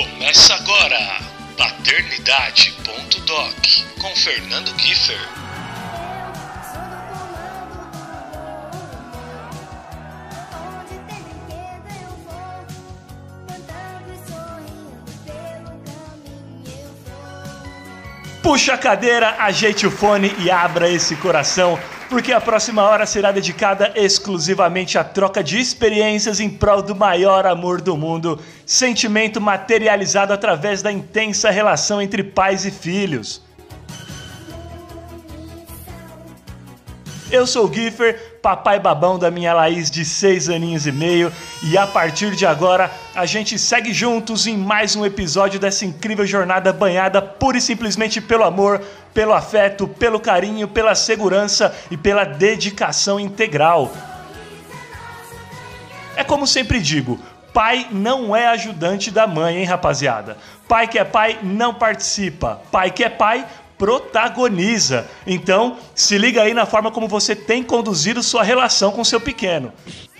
Começa agora, paternidade.doc, com Fernando Kiefer. Puxa a cadeira, ajeite o fone e abra esse coração, porque a próxima hora será dedicada exclusivamente à troca de experiências em prol do maior amor do mundo, sentimento materializado através da intensa relação entre pais e filhos. Eu sou o Giffer, papai babão da minha Laís de seis aninhos e meio, e a partir de agora a gente segue juntos em mais um episódio dessa incrível jornada banhada pura e simplesmente pelo amor, pelo afeto, pelo carinho, pela segurança e pela dedicação integral. É como sempre digo, pai não é ajudante da mãe, hein, rapaziada? Pai que é pai não participa, pai que é pai protagoniza. Então, se liga aí na forma como você tem conduzido sua relação com seu pequeno.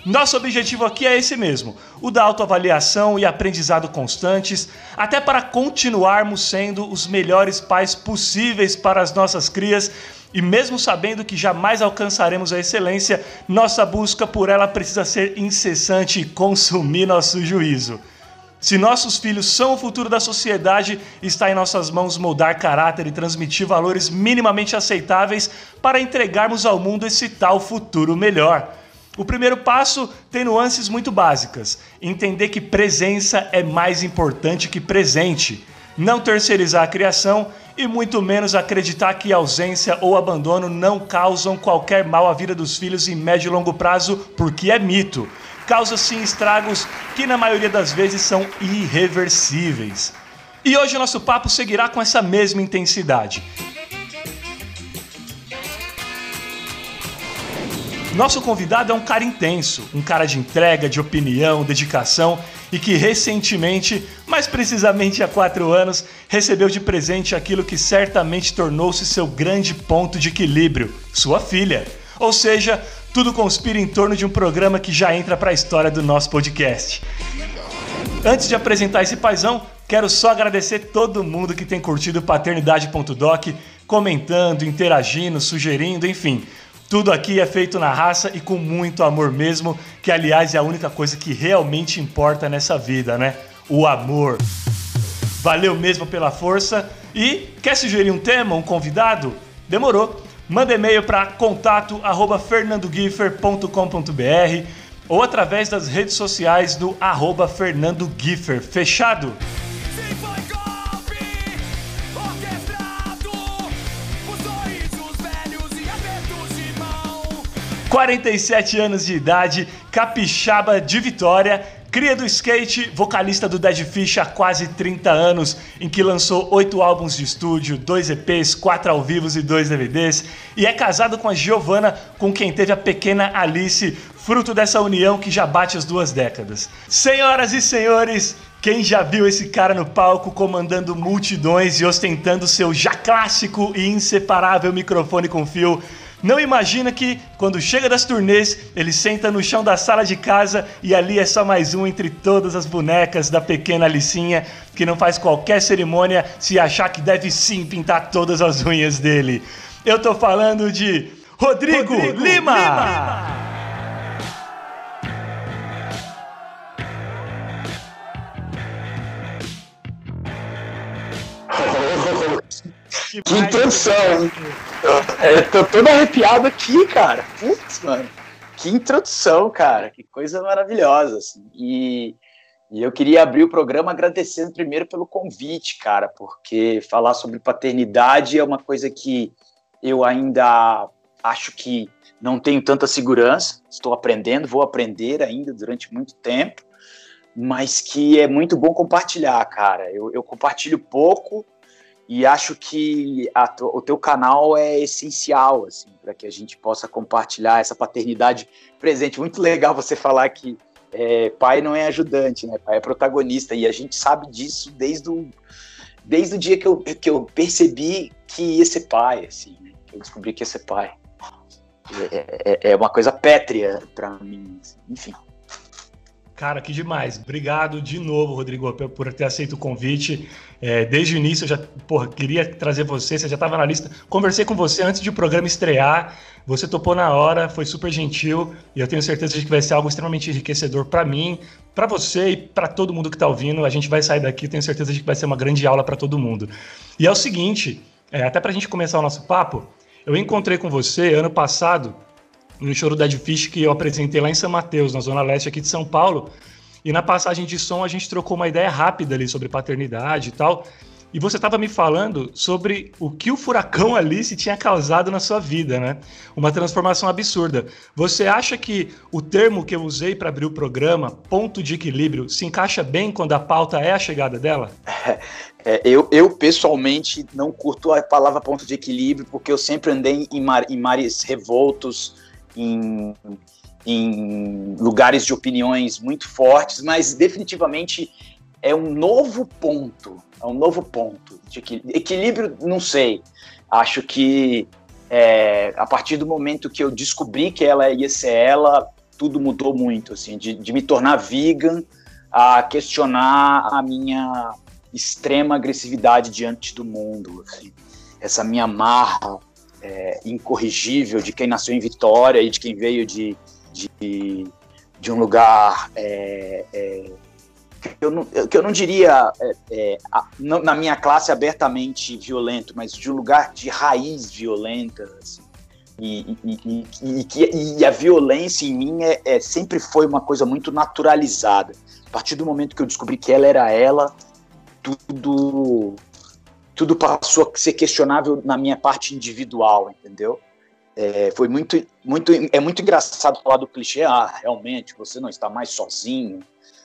Nosso objetivo aqui é esse mesmo: o da autoavaliação e aprendizado constantes, até para continuarmos sendo os melhores pais possíveis para as nossas crias. E mesmo sabendo que jamais alcançaremos a excelência, nossa busca por ela precisa ser incessante e consumir nosso juízo. Se nossos filhos são o futuro da sociedade, está em nossas mãos moldar caráter e transmitir valores minimamente aceitáveis para entregarmos ao mundo esse tal futuro melhor. O primeiro passo tem nuances muito básicas. Entender que presença é mais importante que presente. Não terceirizar a criação e muito menos acreditar que ausência ou abandono não causam qualquer mal à vida dos filhos em médio e longo prazo, porque é mito causa sim estragos que na maioria das vezes são irreversíveis. E hoje o nosso papo seguirá com essa mesma intensidade. Nosso convidado é um cara intenso, um cara de entrega, de opinião, dedicação e que recentemente, mais precisamente há quatro anos, recebeu de presente aquilo que certamente tornou-se seu grande ponto de equilíbrio: sua filha. Ou seja, tudo conspira em torno de um programa que já entra para a história do nosso podcast. Antes de apresentar esse paizão, quero só agradecer todo mundo que tem curtido paternidade.doc, comentando, interagindo, sugerindo, enfim. Tudo aqui é feito na raça e com muito amor mesmo, que aliás é a única coisa que realmente importa nessa vida, né? O amor. Valeu mesmo pela força e quer sugerir um tema, um convidado? Demorou. Manda e-mail para contato@fernandogiffer.com.br ou através das redes sociais do arroba Fernando Giffer. Fechado? 47 anos de idade, capixaba de Vitória, cria do skate, vocalista do Dead Fish há quase 30 anos, em que lançou oito álbuns de estúdio, dois EPs, quatro ao vivos e dois DVDs, e é casado com a Giovanna, com quem teve a pequena Alice, fruto dessa união que já bate as duas décadas. Senhoras e senhores, quem já viu esse cara no palco comandando multidões e ostentando seu já clássico e inseparável microfone com fio, não imagina que, quando chega das turnês, ele senta no chão da sala de casa e ali é só mais um entre todas as bonecas da pequena Alicinha, que não faz qualquer cerimônia se achar que deve sim pintar todas as unhas dele. Eu tô falando de Rodrigo, Rodrigo Lima. Lima. Que, que hein? Eu tô todo arrepiado aqui, cara. Putz, mano. Que introdução, cara. Que coisa maravilhosa. Assim. E, e eu queria abrir o programa agradecendo primeiro pelo convite, cara, porque falar sobre paternidade é uma coisa que eu ainda acho que não tenho tanta segurança. Estou aprendendo, vou aprender ainda durante muito tempo, mas que é muito bom compartilhar, cara. Eu, eu compartilho pouco e acho que a, o teu canal é essencial, assim, para que a gente possa compartilhar essa paternidade presente. Muito legal você falar que é, pai não é ajudante, né? Pai é protagonista. E a gente sabe disso desde o, desde o dia que eu, que eu percebi que ia ser pai, assim, né? Eu descobri que ia ser pai. É, é, é uma coisa pétrea para mim, assim. enfim. Cara, que demais. Obrigado de novo, Rodrigo, por ter aceito o convite. É, desde o início eu já porra, queria trazer você, você já estava na lista. Conversei com você antes de o programa estrear. Você topou na hora, foi super gentil e eu tenho certeza de que vai ser algo extremamente enriquecedor para mim, para você e para todo mundo que está ouvindo. A gente vai sair daqui, tenho certeza de que vai ser uma grande aula para todo mundo. E é o seguinte, é, até para a gente começar o nosso papo, eu encontrei com você ano passado no show do Dead Fish que eu apresentei lá em São Mateus, na zona leste aqui de São Paulo. E na passagem de som a gente trocou uma ideia rápida ali sobre paternidade e tal. E você estava me falando sobre o que o furacão Alice tinha causado na sua vida, né? Uma transformação absurda. Você acha que o termo que eu usei para abrir o programa, ponto de equilíbrio, se encaixa bem quando a pauta é a chegada dela? É, eu, eu, pessoalmente não curto a palavra ponto de equilíbrio, porque eu sempre andei em, mar, em mares revoltos, em, em lugares de opiniões muito fortes, mas definitivamente é um novo ponto, é um novo ponto de equilíbrio. Não sei, acho que é, a partir do momento que eu descobri que ela ia ser ela, tudo mudou muito, assim, de, de me tornar vegan a questionar a minha extrema agressividade diante do mundo, assim, essa minha marra é, incorrigível de quem nasceu em Vitória e de quem veio de, de, de um lugar é, é, que, eu não, que eu não diria é, é, na minha classe abertamente violento, mas de um lugar de raiz violenta. Assim. E, e, e, e, a violência em mim é, é, sempre foi uma coisa muito naturalizada. A partir do momento que eu descobri que ela era ela, tudo tudo passou a ser questionável na minha parte individual, entendeu? É, foi muito, muito, é muito engraçado falar do clichê, ah, realmente, você não está mais sozinho.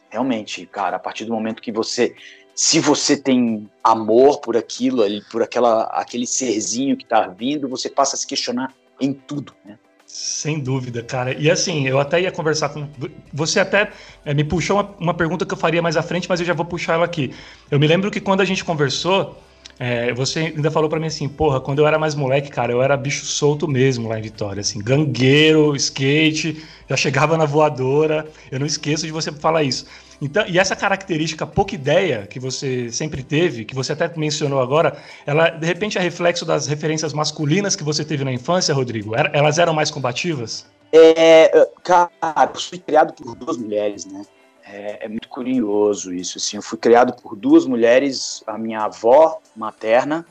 Realmente, cara, a partir do momento que você, se você tem amor por aquilo, por aquela, aquele serzinho que está vindo, você passa a se questionar em tudo, né? Sem dúvida, cara. E assim, eu até ia conversar com. Você até é, me puxou uma, uma pergunta que eu faria mais à frente, mas eu já vou puxar ela aqui. Eu me lembro que quando a gente conversou, É, você ainda falou para mim assim, porra, quando eu era mais moleque, cara, eu era bicho solto mesmo lá em Vitória, assim, gangueiro, skate, já chegava na voadora. Eu não esqueço de você falar isso. Então, e essa característica pouca ideia que você sempre teve, que você até mencionou agora, ela de repente é reflexo das referências masculinas que você teve na infância, Rodrigo? Elas eram mais combativas? É, cara, eu fui criado por duas mulheres, né? É, é, muito curioso isso. Assim, eu fui criado por duas mulheres, a minha avó materna,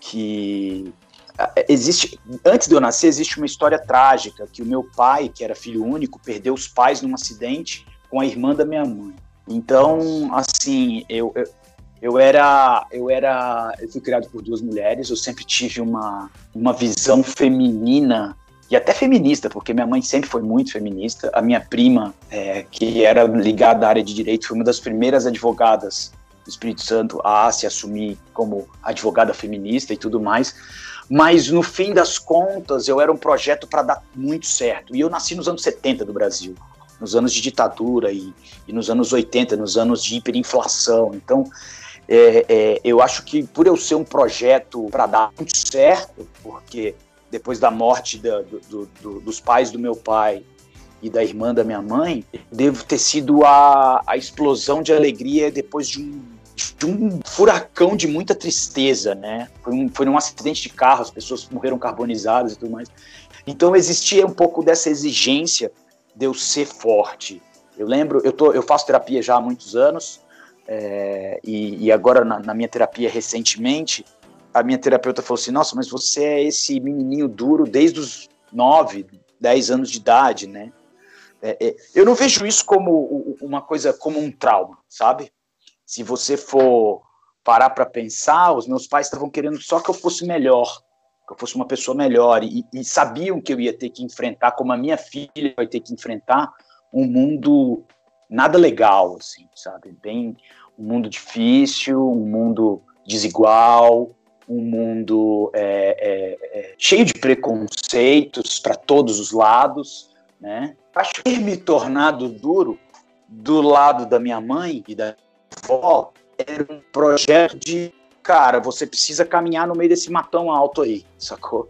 que existe antes de eu nascer existe uma história trágica que o meu pai, que era filho único, perdeu os pais num acidente com a irmã da minha mãe. Então, assim, eu, eu eu era, eu era, eu fui criado por duas mulheres. Eu sempre tive uma, uma visão feminina e até feminista, porque minha mãe sempre foi muito feminista. A minha prima, é, que era ligada à área de direito, foi uma das primeiras advogadas do Espírito Santo a se assumir como advogada feminista e tudo mais. Mas no fim das contas, eu era um projeto para dar muito certo. E eu nasci nos anos 70 do Brasil, nos anos de ditadura e, e nos anos 80, nos anos de hiperinflação. Então, é, é, eu acho que por eu ser um projeto para dar muito certo, porque depois da morte da, do, do, dos pais do meu pai e da irmã da minha mãe, devo ter sido a, a explosão de alegria depois de um, de um furacão de muita tristeza, né? Foi, um, foi um acidente de carro, as pessoas morreram carbonizadas e tudo mais. Então existia um pouco dessa exigência de eu ser forte. Eu lembro, eu, tô, eu faço terapia já há muitos anos, é, e, e, agora na, na minha terapia recentemente, a minha terapeuta falou assim: Nossa, mas você é esse menininho duro desde os 9, 10 anos de idade, né? É, é, eu não vejo isso como uma coisa, como um trauma, sabe? Se você for parar para pensar, os meus pais estavam querendo só que eu fosse melhor, que eu fosse uma pessoa melhor, e, e sabiam que eu ia ter que enfrentar, como a minha filha vai ter que enfrentar, um mundo nada legal, assim, sabe? Bem, um mundo difícil, um mundo desigual, um mundo é, é, é, cheio de preconceitos para todos os lados, né? Acho que me tornado duro do lado da minha mãe e da avó era um projeto de cara, você precisa caminhar no meio desse matão alto aí, sacou?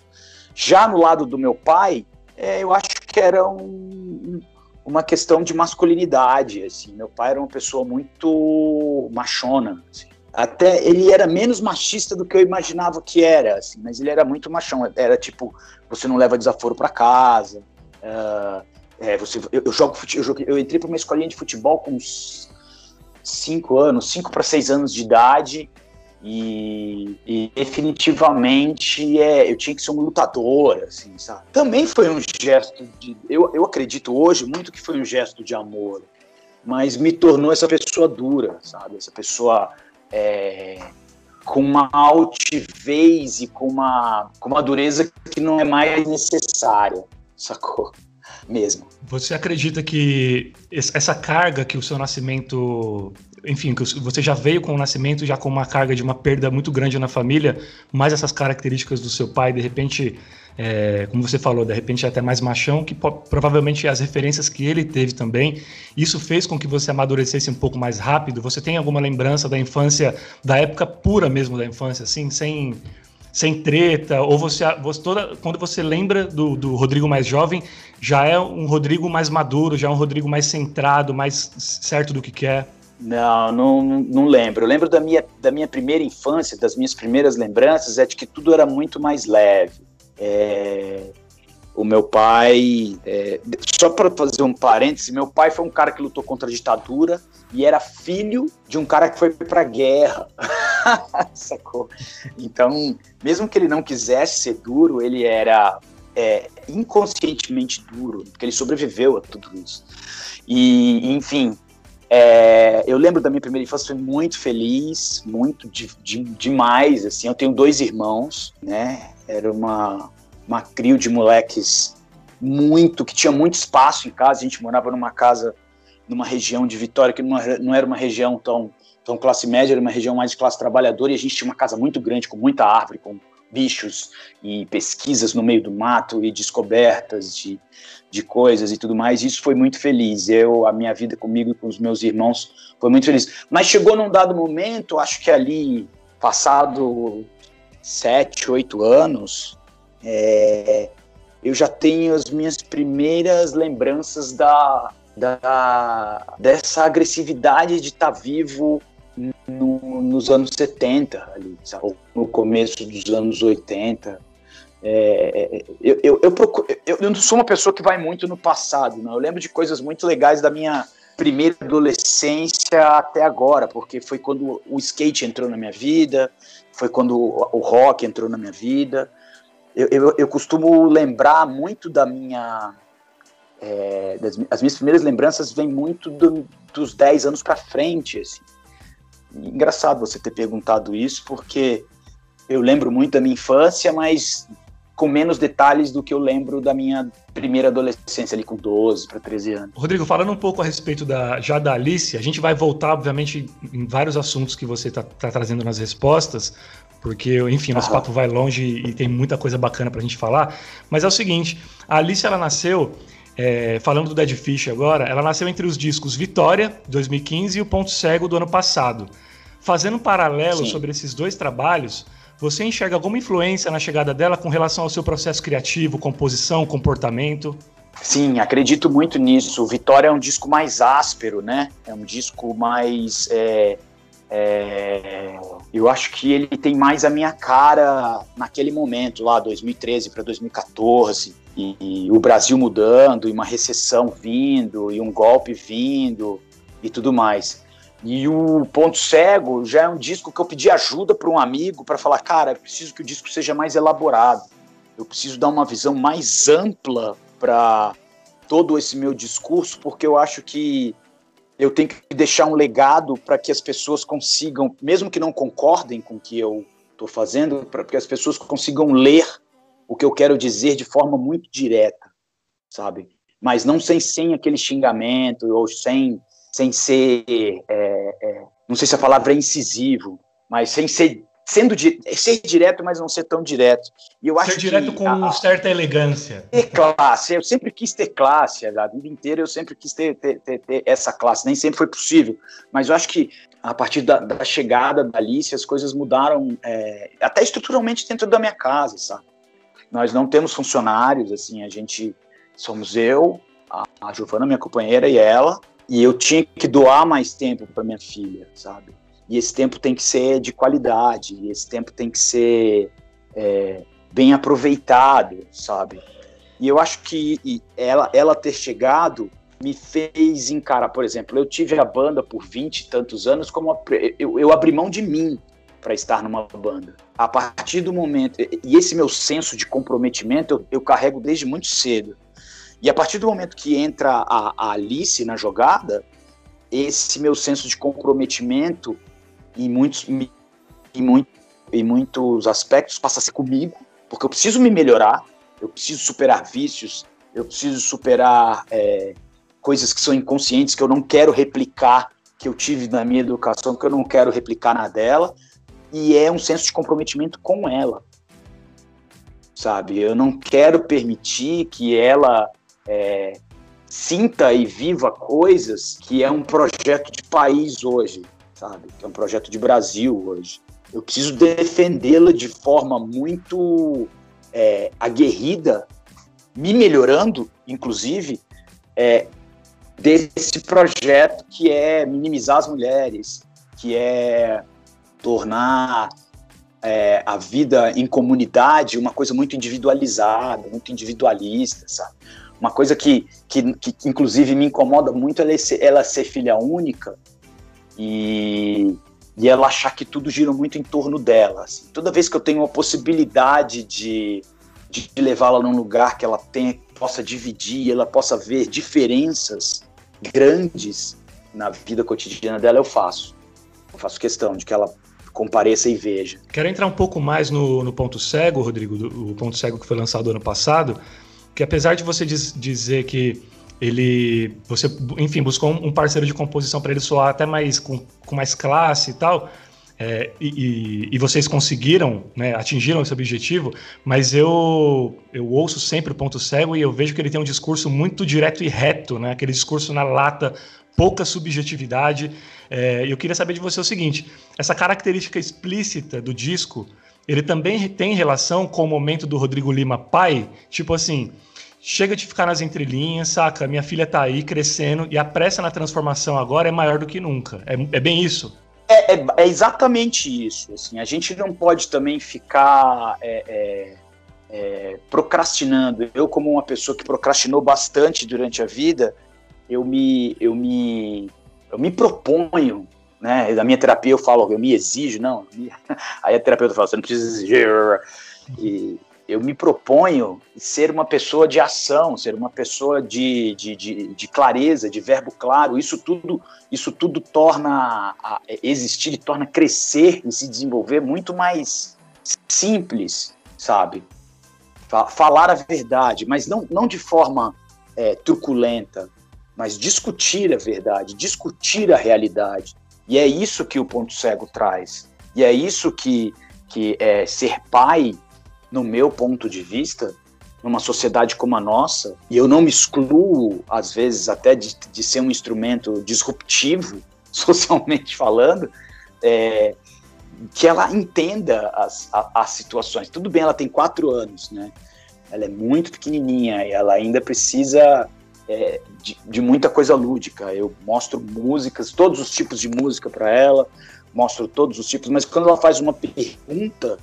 Já no lado do meu pai, é, eu acho que era um, uma questão de masculinidade, assim. Meu pai era uma pessoa muito machona, assim até ele era menos machista do que eu imaginava que era, assim, mas ele era muito machão. Era tipo, você não leva desaforo para casa. Uh, é, você, eu, eu jogo eu, eu entrei para uma escolinha de futebol com uns 5 anos, 5 para 6 anos de idade. E, e, definitivamente é, eu tinha que ser um lutador, assim, sabe? Também foi um gesto de. Eu, eu acredito hoje muito que foi um gesto de amor, mas me tornou essa pessoa dura, sabe? Essa pessoa é, com uma altivez e com uma, com uma dureza que não é mais necessária, sacou? Mesmo. Você acredita que essa carga que o seu nascimento enfim, que você já veio com o nascimento já com uma carga de uma perda muito grande na família, mais essas características do seu pai, de repente, é, como você falou, de repente é até mais machão, que provavelmente as referências que ele teve também, isso fez com que você amadurecesse um pouco mais rápido. Você tem alguma lembrança da infância, da época pura mesmo da infância, assim, sem sem treta, ou você, você toda, quando você lembra do, do Rodrigo mais jovem, já é um Rodrigo mais maduro, já é um Rodrigo mais centrado, mais certo do que quer? Não, não, não lembro. Eu lembro da minha, da minha primeira infância, das minhas primeiras lembranças, é de que tudo era muito mais leve. É, o meu pai, é, só para fazer um parêntese, meu pai foi um cara que lutou contra a ditadura e era filho de um cara que foi para guerra. Sacou? Então, mesmo que ele não quisesse ser duro, ele era é, inconscientemente duro, porque ele sobreviveu a tudo isso. E, enfim, é, eu lembro da minha primeira infância, fui muito feliz, muito de, de, demais, assim, eu tenho dois irmãos, né, era uma, uma crio de moleques muito, que tinha muito espaço em casa, a gente morava numa casa, numa região de Vitória, que não, era uma região tão, tão classe média, era uma região mais de classe trabalhadora, e a gente tinha uma casa muito grande, com muita árvore, com bichos e pesquisas no meio do mato e descobertas de, de coisas e tudo mais. Isso foi muito feliz. Eu, a minha vida comigo e com os meus irmãos foi muito feliz. Mas chegou num dado momento, acho que ali passado sete, oito anos, é, eu já tenho as minhas primeiras lembranças da, da dessa agressividade de estar tá vivo no, nos anos 70, ali, no começo dos anos 80. É, eu, eu, eu, procuro, eu, eu, não sou uma pessoa que vai muito no passado, não. Eu lembro de coisas muito legais da minha primeira adolescência até agora, porque foi quando o skate entrou na minha vida, foi quando o rock entrou na minha vida. Eu, eu, eu costumo lembrar muito da minha. É, das, as minhas primeiras lembranças vêm muito do, dos 10 anos para frente. Assim. Engraçado você ter perguntado isso, porque eu lembro muito da minha infância, mas com menos detalhes do que eu lembro da minha primeira adolescência ali com 12 para 13 anos. Rodrigo, falando um pouco a respeito da já da Alice, a gente vai voltar, obviamente, em vários assuntos que você está tá trazendo nas respostas, porque, enfim, nosso papo vai longe e tem muita coisa bacana para a gente falar. Mas é o seguinte, a Alice, ela nasceu, é, falando do Dead Fish agora, ela nasceu entre os discos Vitória, 2015, e o Ponto Cego, do ano passado. Fazendo um paralelo Sim. sobre esses dois trabalhos, você enxerga alguma influência na chegada dela com relação ao seu processo criativo, composição, comportamento? Sim, acredito muito nisso. Vitória é um disco mais áspero, né? É um disco mais. É, é, eu acho que ele tem mais a minha cara naquele momento, lá, 2013 para 2014, e, e o Brasil mudando, e uma recessão vindo, e um golpe vindo, e tudo mais. E o Ponto Cego já é um disco que eu pedi ajuda para um amigo para falar, cara, eu preciso que o disco seja mais elaborado. Eu preciso dar uma visão mais ampla para todo esse meu discurso, porque eu acho que eu tenho que deixar um legado para que as pessoas consigam, mesmo que não concordem com o que eu estou fazendo, para que as pessoas consigam ler o que eu quero dizer de forma muito direta, sabe? Mas não sem, sem aquele xingamento ou sem sem ser, é, é, não sei se a palavra é incisivo, mas sem ser sendo ser direto, mas não ser tão direto. E eu acho ser direto com a, certa elegância. Ter classe, eu sempre quis ter classe, a vida inteira eu sempre quis ter, ter, ter, ter essa classe, nem sempre foi possível, mas eu acho que a partir da, da chegada da Alice, as coisas mudaram, é, até estruturalmente dentro da minha casa, sabe? Nós não temos funcionários, assim, a gente somos eu, a, a Giovana, minha companheira, e ela, e eu tinha que doar mais tempo para minha filha, sabe? E esse tempo tem que ser de qualidade, esse tempo tem que ser é, bem aproveitado, sabe? E eu acho que ela, ela ter chegado me fez encarar, por exemplo, eu tive a banda por 20 e tantos anos, como eu, eu abri mão de mim para estar numa banda. A partir do momento, e esse meu senso de comprometimento eu, eu carrego desde muito cedo. E a partir do momento que entra a, a Alice na jogada, esse meu senso de comprometimento em muitos, em, muito, em muitos aspectos passa a ser comigo, porque eu preciso me melhorar, eu preciso superar vícios, eu preciso superar é, coisas que são inconscientes, que eu não quero replicar, que eu tive na minha educação, que eu não quero replicar na dela, e é um senso de comprometimento com ela, sabe? Eu não quero permitir que ela é, sinta e viva coisas que é um projeto de país hoje, sabe? Que é um projeto de Brasil hoje. Eu preciso defendê-la de forma muito é, aguerrida, me melhorando, inclusive, é, desse projeto que é minimizar as mulheres, que é tornar é, a vida em comunidade uma coisa muito individualizada, muito individualista, sabe? Uma coisa que, que, que inclusive me incomoda muito ela ser, ela ser filha única e, e ela achar que tudo gira muito em torno dela. Assim. Toda vez que eu tenho uma possibilidade de, de levá-la num lugar que ela tenha, possa dividir, ela possa ver diferenças grandes na vida cotidiana dela, eu faço. Eu faço questão de que ela compareça e veja. Quero entrar um pouco mais no, no ponto cego, Rodrigo, do, o ponto cego que foi lançado ano passado que apesar de você diz, dizer que ele, você, enfim, buscou um parceiro de composição para ele soar até mais com, com mais classe e tal, é, e, e, vocês conseguiram, né, atingiram esse objetivo, mas eu, eu ouço sempre o Ponto Cego e eu vejo que ele tem um discurso muito direto e reto, né, aquele discurso na lata, pouca subjetividade. É, eu queria saber de você o seguinte: essa característica explícita do disco, ele também tem relação com o momento do Rodrigo Lima pai? Tipo assim, chega de ficar nas entrelinhas, saca? Minha filha tá aí crescendo e a pressa na transformação agora é maior do que nunca. É, é bem isso? É, é, é, exatamente isso. Assim, a gente não pode também ficar é, é, é, procrastinando. Eu, como uma pessoa que procrastinou bastante durante a vida, eu me, eu me, eu me proponho, né? Da minha terapia eu falo, eu me exijo, não. Aí a terapeuta fala, você não precisa exigir. E, eu me proponho ser uma pessoa de ação, ser uma pessoa de, de, de, de clareza, de verbo claro. Isso tudo, isso tudo torna a existir, torna crescer e se desenvolver muito mais simples, sabe? Falar a verdade, mas não, não de forma é, truculenta, mas discutir a verdade, discutir a realidade. E é isso que o ponto cego traz. E é isso que, que é, ser pai no meu ponto de vista, numa sociedade como a nossa, e eu não me excluo, às vezes, até de, de ser um instrumento disruptivo, socialmente falando, é, que ela entenda as, as situações. Tudo bem, ela tem quatro anos, né? Ela é muito pequenininha e ela ainda precisa é, de, de, muita coisa lúdica. Eu mostro músicas, todos os tipos de música para ela, mostro todos os tipos, mas quando ela faz uma pergunta,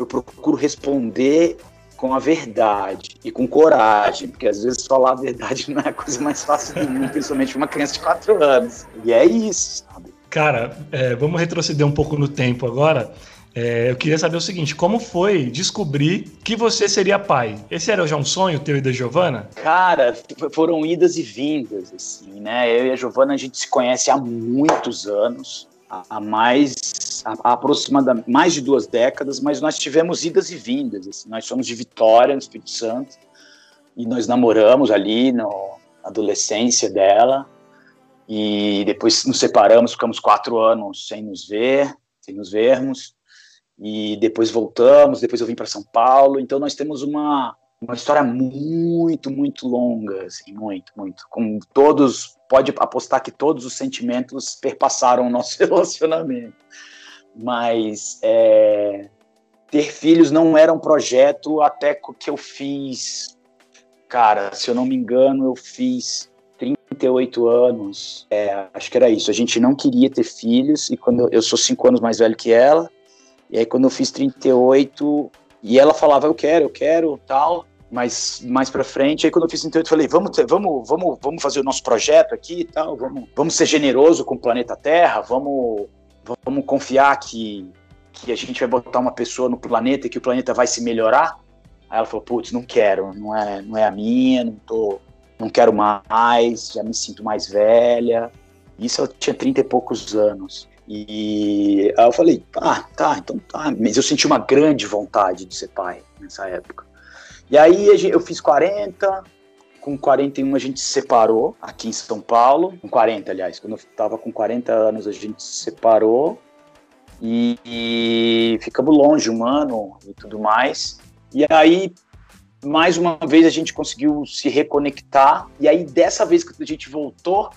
eu procuro responder com a verdade e com coragem, porque às vezes falar a verdade não é a coisa mais fácil do mundo, principalmente uma criança de 4 anos. E é isso, sabe? Cara, é, vamos retroceder um pouco no tempo agora. É, eu queria saber o seguinte: como foi descobrir que você seria pai? Esse era já um sonho teu e da Giovana? Cara, foram idas e vindas, assim, né? Eu e a Giovana a gente se conhece há muitos anos há mais aproximadamente mais de duas décadas, mas nós tivemos idas e vindas. Assim. Nós somos de Vitória, no Espírito Santo, e nós namoramos ali na adolescência dela, e depois nos separamos, ficamos quatro anos sem nos ver, sem nos vermos, e depois voltamos, depois eu vim para São Paulo, então nós temos uma uma história muito, muito longa, assim, muito, muito. Com todos, pode apostar que todos os sentimentos perpassaram o nosso relacionamento. Mas é, ter filhos não era um projeto até que eu fiz, cara, se eu não me engano, eu fiz 38 anos. É, acho que era isso. A gente não queria ter filhos, e quando eu, eu sou cinco anos mais velho que ela, e aí quando eu fiz 38, e ela falava, eu quero, eu quero, tal mais, mais para frente. Aí quando eu fiz 38, eu falei, vamos, vamos, vamos, vamos fazer o nosso projeto aqui e tal, vamos, vamos ser generoso com o planeta Terra, vamos, vamos confiar que, que a gente vai botar uma pessoa no planeta e que o planeta vai se melhorar. Aí ela falou, putz, não quero, não é, não é a minha, não tô, não quero mais, já me sinto mais velha. Isso eu tinha 30 e poucos anos. E aí eu falei, ah, tá, então tá. Mas eu senti uma grande vontade de ser pai nessa época. E aí eu fiz 40, com 41 a gente se separou aqui em São Paulo, com 40, aliás, quando eu estava com 40 anos a gente se separou e, e ficamos longe um ano e tudo mais. E aí, mais uma vez, a gente conseguiu se reconectar. E aí, dessa vez que a gente voltou,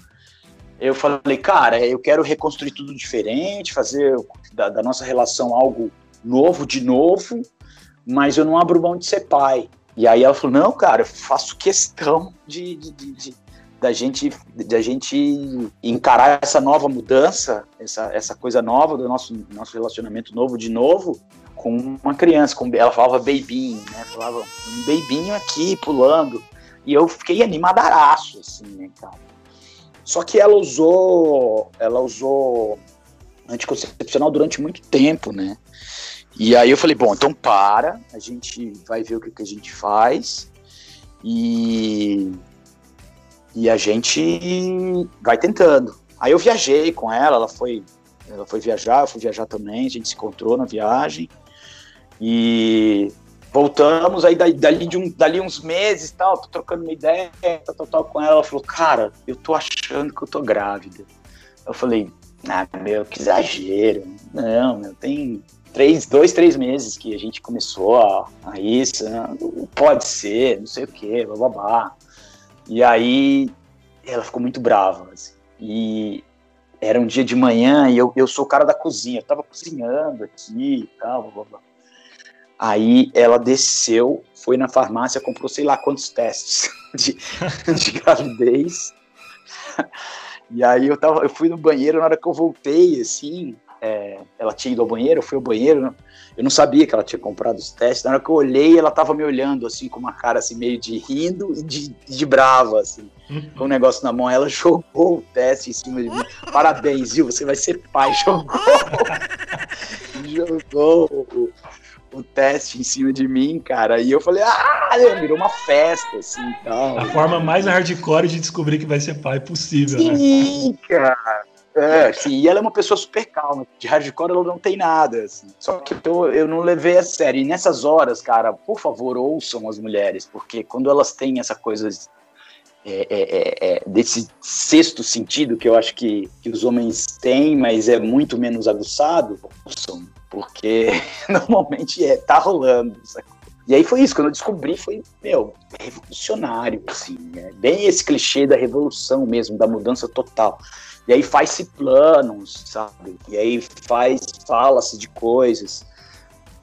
eu falei, cara, eu quero reconstruir tudo diferente, fazer da, da nossa relação algo novo de novo, mas eu não abro mão de ser pai. E aí ela falou, não, cara, eu faço questão de, de, de, de da gente gente encarar essa nova mudança, essa, essa coisa nova do nosso, nosso relacionamento novo de novo com uma criança, com, ela falava beibinho, né? Falava um beibinho aqui pulando. E eu fiquei animadaraço, assim, né, cara. Só que ela usou, ela usou anticoncepcional durante muito tempo, né? E aí eu falei, bom, então para, a gente vai ver o que, que a gente faz e, e a gente vai tentando. Aí eu viajei com ela, ela foi, ela foi viajar, eu fui viajar também, a gente se encontrou na viagem e voltamos, aí dali, de um, dali uns meses tal, tô trocando uma ideia, tal, tal, tal, com ela, ela falou, cara, eu tô achando que eu tô grávida. Eu falei, Ah, meu, que exagero. Não, meu, tem três, dois, três meses que a gente começou a, a isso, né? pode ser, não sei o que, babá. E aí ela ficou muito brava. Assim. E era um dia de manhã e eu, eu sou o cara da cozinha, eu tava cozinhando aqui e tal, blá, blá. Aí ela desceu, foi na farmácia, comprou sei lá quantos testes de, de gravidez. E aí eu tava, eu fui no banheiro, na hora que eu voltei, assim, é, ela tinha ido ao banheiro, eu fui ao banheiro, eu não sabia que ela tinha comprado os testes, na hora que eu olhei, ela tava me olhando, assim, com uma cara, assim, meio de rindo e de, de brava, assim, uhum. com o um negócio na mão, ela jogou o teste em cima de mim, parabéns, viu, você vai ser pai, jogou, jogou o teste em cima de mim, cara. E eu falei, ah, virou uma festa, assim, tal. A forma mais hardcore de descobrir que vai ser pai possível, sim, né? Sim, cara. É, sim, e ela é uma pessoa super calma. De hardcore ela não tem nada, assim. Só que eu, eu não levei a sério. E nessas horas, cara, por favor, ouçam as mulheres, porque quando elas têm essa coisa é, é, é, é, desse sexto sentido que eu acho que, que os homens têm, mas é muito menos aguçado, ouçam porque normalmente é, tá rolando. Sabe? E aí foi isso, quando eu descobri, foi, meu, revolucionário, assim, né? bem esse clichê da revolução mesmo, da mudança total. E aí faz-se planos, sabe? E aí faz, fala-se de coisas.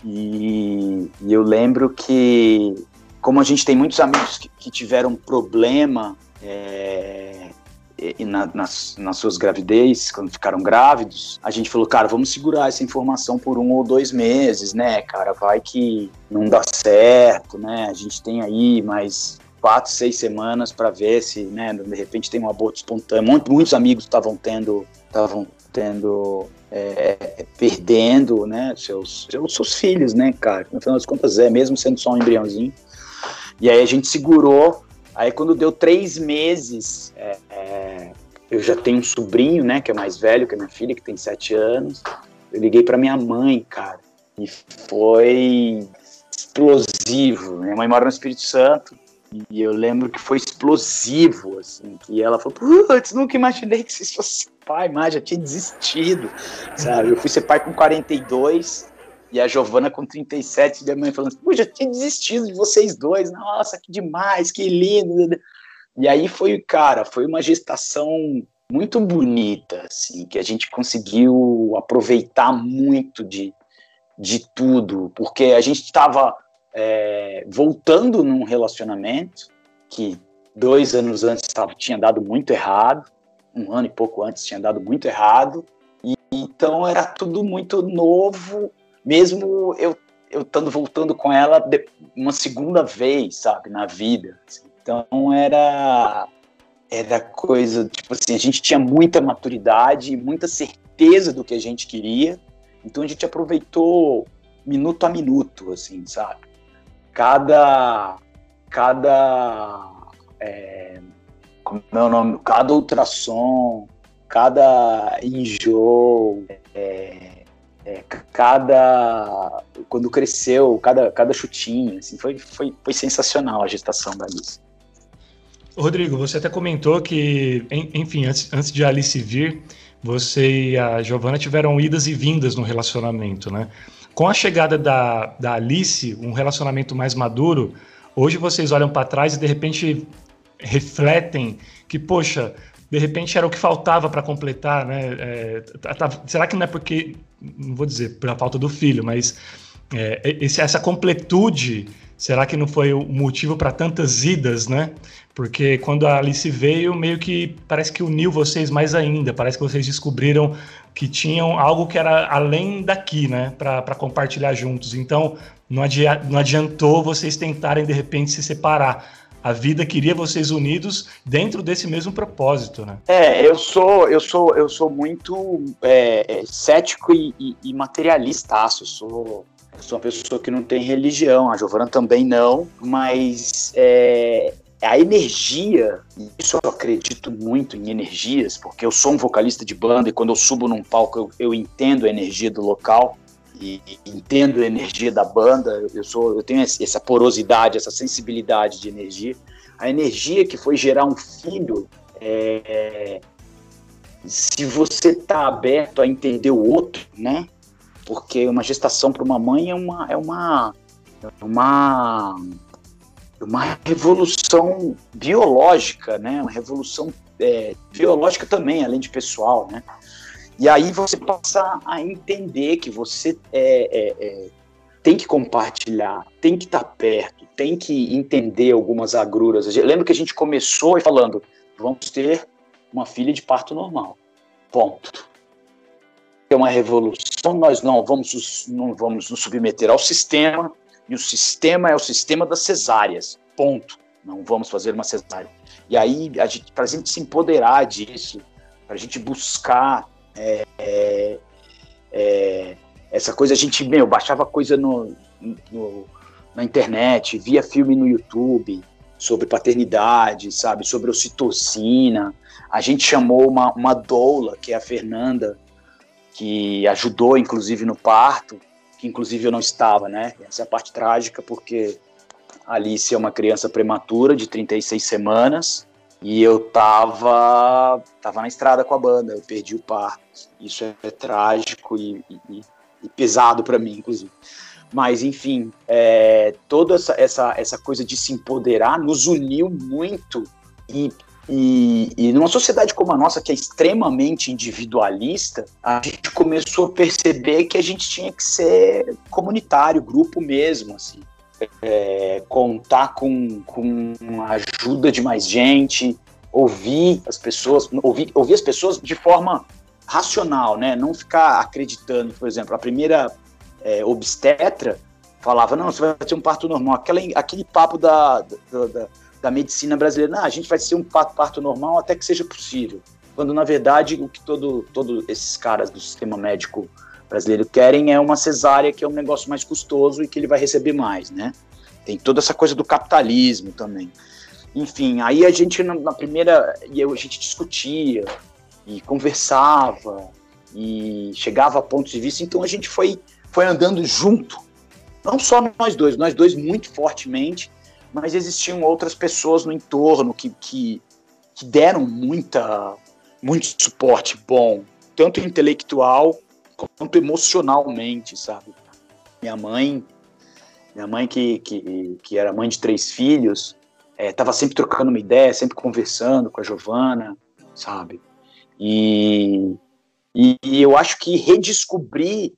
E, e, eu lembro que, como a gente tem muitos amigos que, que tiveram problema é, na, nas, nas suas gravidez, quando ficaram grávidos, a gente falou, cara, vamos segurar essa informação por um ou dois meses, né, cara? Vai que não dá certo, né? A gente tem aí mais quatro, seis semanas para ver se, né, de repente tem um aborto espontâneo. Muitos, muitos amigos estavam tendo, estavam tendo, é, perdendo, né, seus, seus, seus filhos, né, cara? No final das contas é, mesmo sendo só um embriãozinho. E aí a gente segurou Aí quando deu três meses, é, é, eu já tenho um sobrinho, né, que é mais velho que a minha filha, que tem sete anos. Eu liguei para minha mãe, cara, e foi explosivo. Minha mãe mora no Espírito Santo. E eu lembro que foi explosivo, assim, que ela falou, putz, nunca imaginei que você fosse pai, mas já tinha desistido, sabe? Eu fui ser pai com 42, e a Giovana com 37, e a mãe falando, pô, já tinha desistido de vocês dois, nossa, que demais, que lindo. E aí foi, cara, foi uma gestação muito bonita, assim, que a gente conseguiu aproveitar muito de, de tudo, porque a gente estava é, voltando num relacionamento que dois anos antes tava, tinha dado muito errado, um ano e pouco antes tinha dado muito errado, e então era tudo muito novo mesmo eu eu estando voltando com ela uma segunda vez, sabe, na vida. Assim. Então era era coisa, tipo assim, a gente tinha muita maturidade, muita certeza do que a gente queria. Então a gente aproveitou minuto a minuto, assim, sabe? Cada cada é, como é o nome? Cada ultrassom, cada enjoo, é, é, cada quando cresceu, cada, cada chutinho, assim, foi, foi, foi sensacional a gestação da Alice. Rodrigo, você até comentou que, enfim, antes, antes de Alice vir, você e a Giovana tiveram idas e vindas no relacionamento, né? Com a chegada da, da Alice, um relacionamento mais maduro, hoje vocês olham para trás e de repente refletem que, poxa, de repente era o que faltava para completar, né? É, tá, tá, será que não é porque, não vou dizer pela falta do filho, mas é, esse, essa completude, será que não foi o motivo para tantas idas, né? Porque quando a Alice veio, meio que parece que uniu vocês mais ainda, parece que vocês descobriram que tinham algo que era além daqui, né? Para compartilhar juntos. Então, não, não adiantou vocês tentarem de repente se separar a vida queria vocês unidos dentro desse mesmo propósito, né? É, eu sou, eu sou, eu sou muito é, cético e, e, e materialistaço. Eu sou, eu sou uma pessoa que não tem religião. A Giovana também não, mas é, a energia, isso eu acredito muito em energias, porque eu sou um vocalista de banda e quando eu subo num palco eu, eu entendo a energia do local e entendo a energia da banda, eu sou, eu tenho essa porosidade, essa sensibilidade de energia. A energia que foi gerar um filho é, se você está aberto a entender o outro, né? Porque uma gestação para uma mãe é uma é uma é uma uma revolução biológica, né? Uma revolução é, biológica também, além de pessoal, né? E aí você passa a entender que você é, é, é tem que compartilhar, tem que estar tá perto, tem que entender algumas agruras. Lembra que a gente começou falando, vamos ter uma filha de parto normal. Ponto. É uma revolução, nós não vamos, não vamos nos submeter ao sistema, e o sistema é o sistema das cesáreas. Ponto. Não vamos fazer uma cesárea. E aí, para a gente se empoderar disso, para a gente buscar é, é, é, essa coisa, a gente, meu, baixava coisa no, no, na internet, via filme no YouTube sobre paternidade, sabe, sobre ocitocina. A gente chamou uma, uma doula, que é a Fernanda, que ajudou, inclusive, no parto, que inclusive eu não estava, né? Essa é a parte trágica, porque Alice é uma criança prematura de 36 semanas e eu tava, tava na estrada com a banda, eu perdi o parto. Isso é, é trágico e, e, e pesado para mim, inclusive. Mas, enfim, é, toda essa, essa, essa coisa de se empoderar nos uniu muito e e, e, numa sociedade como a nossa, que é extremamente individualista, a gente começou a perceber que a gente tinha que ser comunitário, grupo mesmo, assim é, contar com, com a ajuda de mais gente, ouvir as pessoas, ouvir, ouvir as pessoas de forma racional, né? Não ficar acreditando, por exemplo, a primeira é, obstetra falava, não, você vai ter um parto normal. Aquela, aquele papo da, da, da, da medicina brasileira, não, a gente vai ser um parto, normal até que seja possível. Quando, na verdade, o que todo, todo esses caras do sistema médico brasileiro querem é uma cesárea, que é um negócio mais custoso e que ele vai receber mais, né? Tem toda essa coisa do capitalismo também. Enfim, aí a gente na primeira a gente discutia e conversava e chegava a pontos de vista, então a gente foi foi andando junto. Não só nós dois, nós dois muito fortemente, mas existiam outras pessoas no entorno que, que, que deram muita muito suporte bom, tanto intelectual quanto emocionalmente, sabe? Minha mãe, minha mãe que, que, que era mãe de três filhos, estava é, sempre trocando uma ideia, sempre conversando com a Giovana, sabe? E, e, e, eu acho que redescobrir,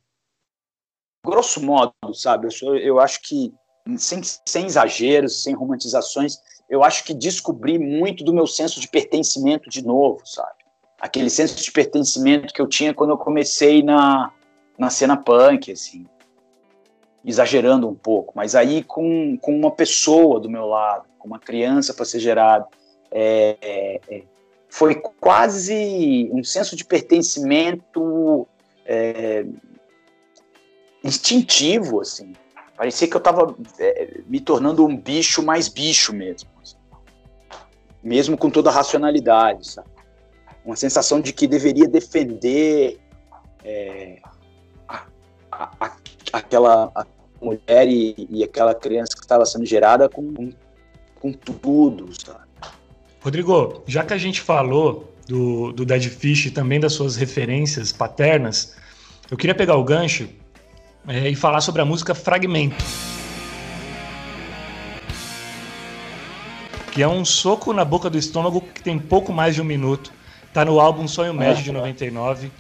grosso modo, sabe? Eu, sou, eu acho que, sem, sem exageros, sem romantizações, eu acho que descobri muito do meu senso de pertencimento de novo, sabe? aquele senso de pertencimento que eu tinha quando eu comecei na, na cena punk, assim, exagerando um pouco, mas aí com, com uma pessoa do meu lado, com uma criança para ser gerada, é, é, é, foi quase um senso de pertencimento é, instintivo, assim. Parecia que eu estava é, me tornando um bicho mais bicho mesmo. Assim. Mesmo com toda a racionalidade, sabe? uma sensação de que deveria defender é, a, a, aquela a mulher e, e, aquela criança que estava sendo gerada com, com, com, tudo, sabe? Rodrigo, já que a gente falou do, do Dead Fish e também das suas referências paternas, eu queria pegar o gancho é, e falar sobre a música Fragmento. Que é um soco na boca do estômago que tem pouco mais de um minuto Tá no álbum Sonho Médio de 99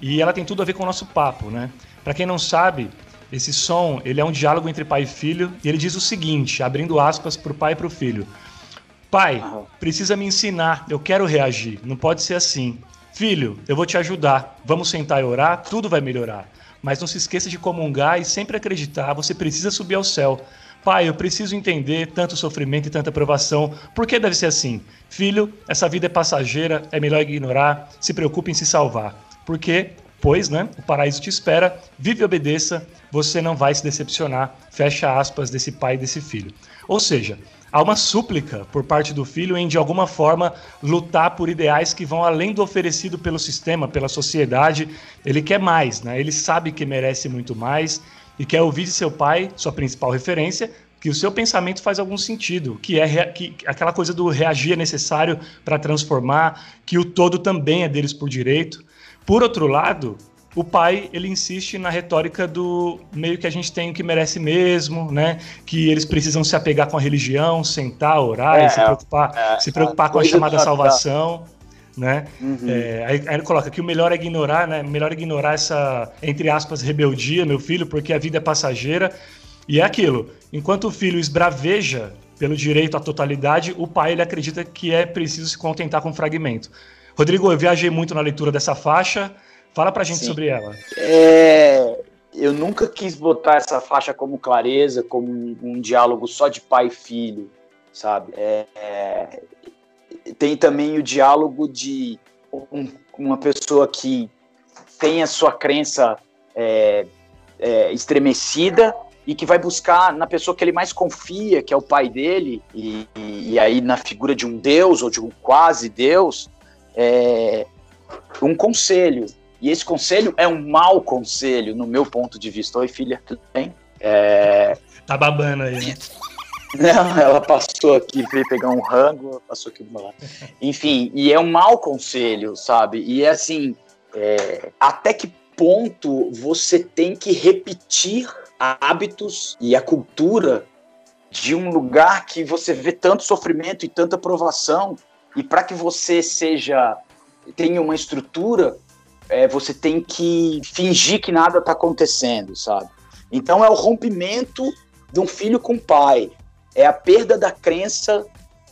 e ela tem tudo a ver com o nosso papo, né? Para quem não sabe, esse som ele é um diálogo entre pai e filho e ele diz o seguinte, abrindo aspas para o pai e para o filho: Pai, precisa me ensinar, eu quero reagir, não pode ser assim. Filho, eu vou te ajudar, vamos sentar e orar, tudo vai melhorar. Mas não se esqueça de comungar e sempre acreditar, você precisa subir ao céu. Pai, eu preciso entender tanto sofrimento e tanta provação. Por que deve ser assim? Filho, essa vida é passageira, é melhor ignorar, se preocupe em se salvar. Porque, pois, né, o paraíso te espera, vive e obedeça, você não vai se decepcionar. Fecha aspas desse pai e desse filho. Ou seja, há uma súplica por parte do filho em, de alguma forma, lutar por ideais que vão além do oferecido pelo sistema, pela sociedade. Ele quer mais, né? ele sabe que merece muito mais e quer ouvir de seu pai, sua principal referência, que o seu pensamento faz algum sentido, que é que, aquela coisa do reagir é necessário para transformar, que o todo também é deles por direito. Por outro lado, o pai ele insiste na retórica do meio que a gente tem o que merece mesmo, né? Que eles precisam se apegar com a religião, sentar, orar, é, se preocupar, é, se preocupar com a chamada salvação. Né? Uhum. É, aí, aí, ele coloca que o melhor é ignorar, né? Melhor é ignorar essa, entre aspas, rebeldia, meu filho, porque a vida é passageira. E é aquilo. Enquanto o filho esbraveja pelo direito à totalidade, o pai ele acredita que é preciso se contentar com um fragmento. Rodrigo, eu viajei muito na leitura dessa faixa. Fala pra gente Sim. sobre ela. É, eu nunca quis botar essa faixa como clareza, como um, um diálogo só de pai e filho, sabe? É, é, tem também o diálogo de um, uma pessoa que tem a sua crença é, é, estremecida e que vai buscar na pessoa que ele mais confia, que é o pai dele, e, e, e aí na figura de um Deus ou de um quase Deus, é, um conselho, e esse conselho é um mau conselho, no meu ponto de vista. Oi, filha, tudo bem? É... Tá babando aí, né? Não, ela passou aqui, veio pegar um rango, passou aqui do meu lado. Enfim, e é um mau conselho, sabe? E é assim, é... até que ponto você tem que repetir hábitos e a cultura de um lugar que você vê tanto sofrimento e tanta provação, e para que você seja tenha uma estrutura é, você tem que fingir que nada está acontecendo, sabe? Então é o rompimento de um filho com o pai, é a perda da crença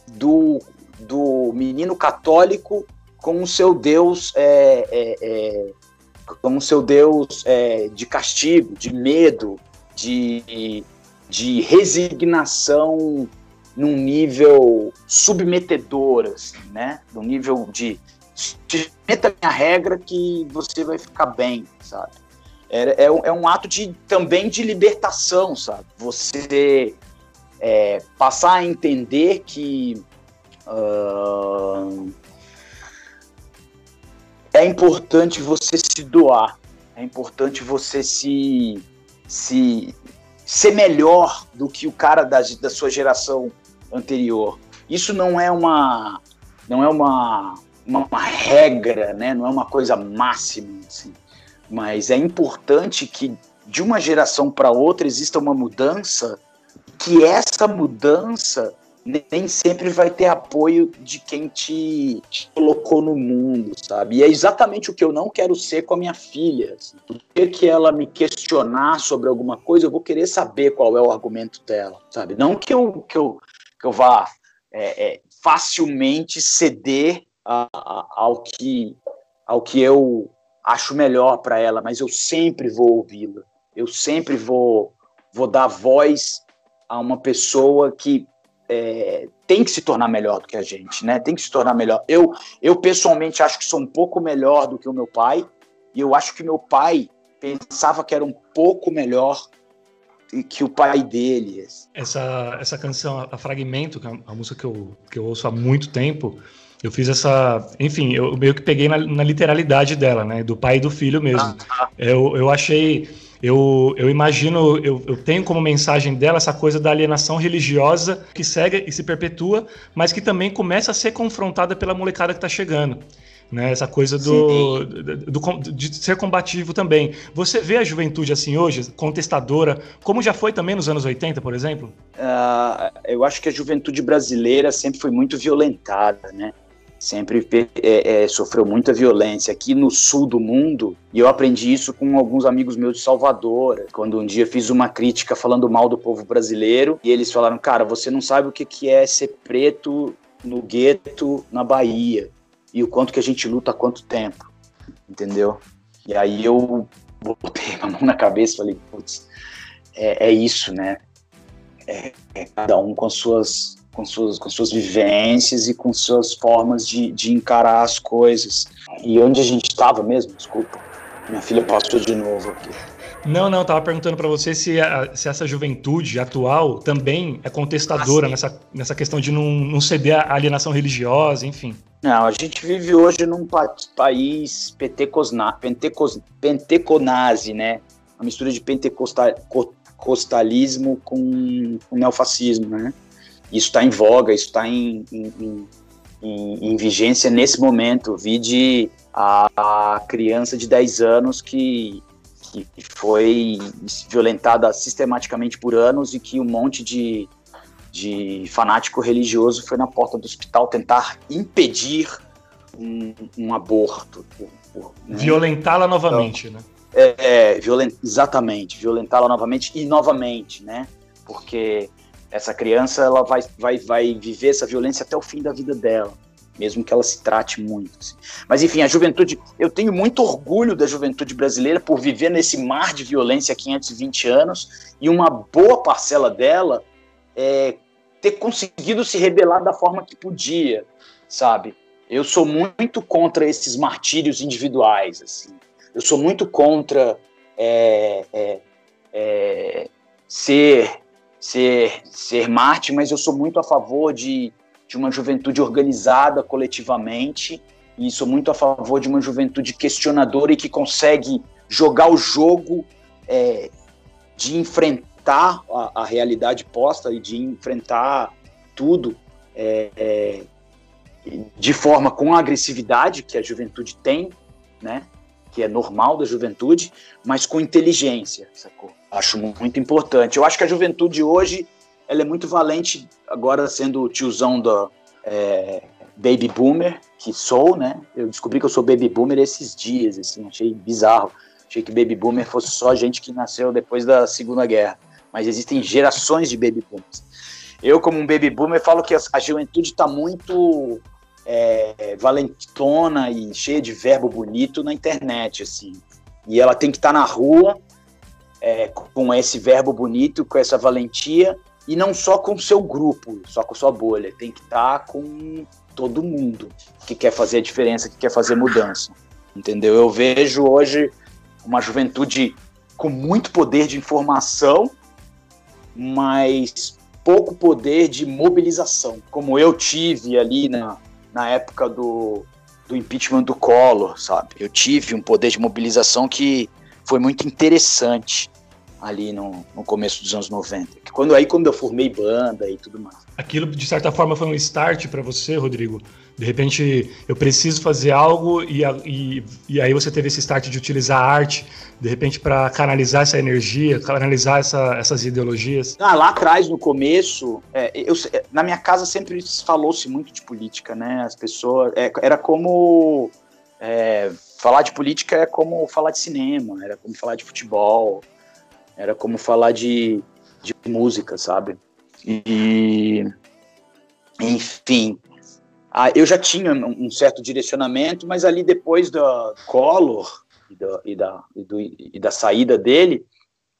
do, do menino católico com o seu Deus é, é, é, com o seu Deus é, de castigo, de medo, de, de resignação num nível submetedor, assim, né? Num nível de meta minha regra que você vai ficar bem, sabe? É, é, é um ato de, também de libertação, sabe? Você é, passar a entender que uh, é importante você se doar, é importante você se, se ser melhor do que o cara da, da sua geração anterior. Isso não é uma não é uma uma, uma regra, né? não é uma coisa máxima, assim. mas é importante que de uma geração para outra exista uma mudança, que essa mudança nem sempre vai ter apoio de quem te, te, colocou no mundo, sabe? E é exatamente o que eu não quero ser com a minha filha. Assim. Ter que ela me questionar sobre alguma coisa, eu vou querer saber qual é o argumento dela, sabe? Não que eu, que eu, que eu vá é, é, facilmente ceder a, a, ao que ao que eu acho melhor para ela, mas eu sempre vou ouvi-la. Eu sempre vou vou dar voz a uma pessoa que é, tem que se tornar melhor do que a gente, né? Tem que se tornar melhor. Eu, eu pessoalmente acho que sou um pouco melhor do que o meu pai, e eu acho que meu pai pensava que era um pouco melhor que o pai dele. Essa, essa canção, a Fragmento, que é a música que eu, que eu ouço há muito tempo, eu fiz essa. Enfim, eu meio que peguei na, na literalidade dela, né? Do pai e do filho mesmo. Ah, tá. eu, eu achei. Eu, eu imagino, eu, eu tenho como mensagem dela essa coisa da alienação religiosa que segue e se perpetua, mas que também começa a ser confrontada pela molecada que está chegando. Né, essa coisa do, do, do, de ser combativo também. Você vê a juventude assim hoje, contestadora, como já foi também nos anos 80, por exemplo? Uh, eu acho que a juventude brasileira sempre foi muito violentada, né? Sempre é, é, sofreu muita violência aqui no sul do mundo. E eu aprendi isso com alguns amigos meus de Salvador. Quando um dia fiz uma crítica falando mal do povo brasileiro e eles falaram cara você não sabe o que é ser preto no gueto na Bahia e o quanto que a gente luta há quanto tempo. Entendeu? E aí eu botei a mão na cabeça e falei putz é, é isso né? É, é cada um com as suas com suas, com suas vivências e com suas formas de, de encarar as coisas. E onde a gente estava mesmo? Desculpa. Minha filha passou de novo aqui. Não, não, tava perguntando para você se, a, se essa juventude atual também é contestadora ah, nessa, nessa questão de não, não ceder à alienação religiosa, enfim. Não, a gente vive hoje num pa país pentecosna, pentecos, penteconase, né? Uma mistura de pentecostal, pentecostalismo com o neofascismo, né? Isso está em voga, isso está em, em, em, em, vigência nesse momento. Vi de a, a criança de 10 anos que, que foi violentada sistematicamente por anos e que um monte de, de fanático religioso foi na porta do hospital tentar impedir um, um aborto. Né? Violentá-la novamente, então, né? É, é violent, exatamente, violentá-la novamente e novamente, né? Porque essa criança ela vai, vai, vai viver essa violência até o fim da vida dela, mesmo que ela se trate muito. Assim. Mas enfim, a juventude, eu tenho muito orgulho da juventude brasileira por viver nesse mar de violência há 520 anos e uma boa parcela dela é, ter conseguido se rebelar da forma que podia, sabe? Eu sou muito contra esses martírios individuais, assim. Eu sou muito contra é, é, é, ser, ser, ser Marte, mas eu sou muito a favor de, de uma juventude organizada coletivamente e sou muito a favor de uma juventude questionadora e que consegue jogar o jogo é, de enfrentar a, a, realidade posta e de enfrentar tudo é, é, de forma com a agressividade que a juventude tem, né? Que é normal da juventude, mas com inteligência, sacou? Acho muito importante. Eu acho que a juventude hoje ela é muito valente, agora sendo o tiozão da é, baby boomer, que sou, né? Eu descobri que eu sou baby boomer esses dias, assim, achei bizarro. Achei que baby boomer fosse só gente que nasceu depois da Segunda Guerra. Mas existem gerações de baby boomers. Eu, como um baby boomer, falo que a, juventude está muito é, valentona e cheia de verbo bonito na internet, assim. E ela tem que estar tá na rua é, com esse verbo bonito, com essa valentia, e não só com o seu grupo, só com sua bolha. Tem que estar tá com todo mundo que quer fazer a diferença, que quer fazer mudança. Entendeu? Eu vejo hoje uma juventude com muito poder de informação, mas pouco poder de mobilização, como eu tive ali na, na época do, do impeachment do Collor, sabe? Eu tive um poder de mobilização que foi muito interessante ali no, no começo dos anos 90. Quando, aí quando eu formei banda e tudo mais. Aquilo, de certa forma, foi um start para você, Rodrigo? De repente, eu preciso fazer algo e, e, e aí você teve esse start de utilizar a arte, de repente, para canalizar essa energia, canalizar essa, essas ideologias? Ah, lá atrás, no começo, é, eu, na minha casa sempre falou-se muito de política, né? As pessoas... É, era como... É, falar de política é como falar de cinema, era como falar de futebol, era como falar de, de música, sabe? E, enfim, eu já tinha um certo direcionamento, mas ali depois da Collor e da, e da, e do, e da saída dele,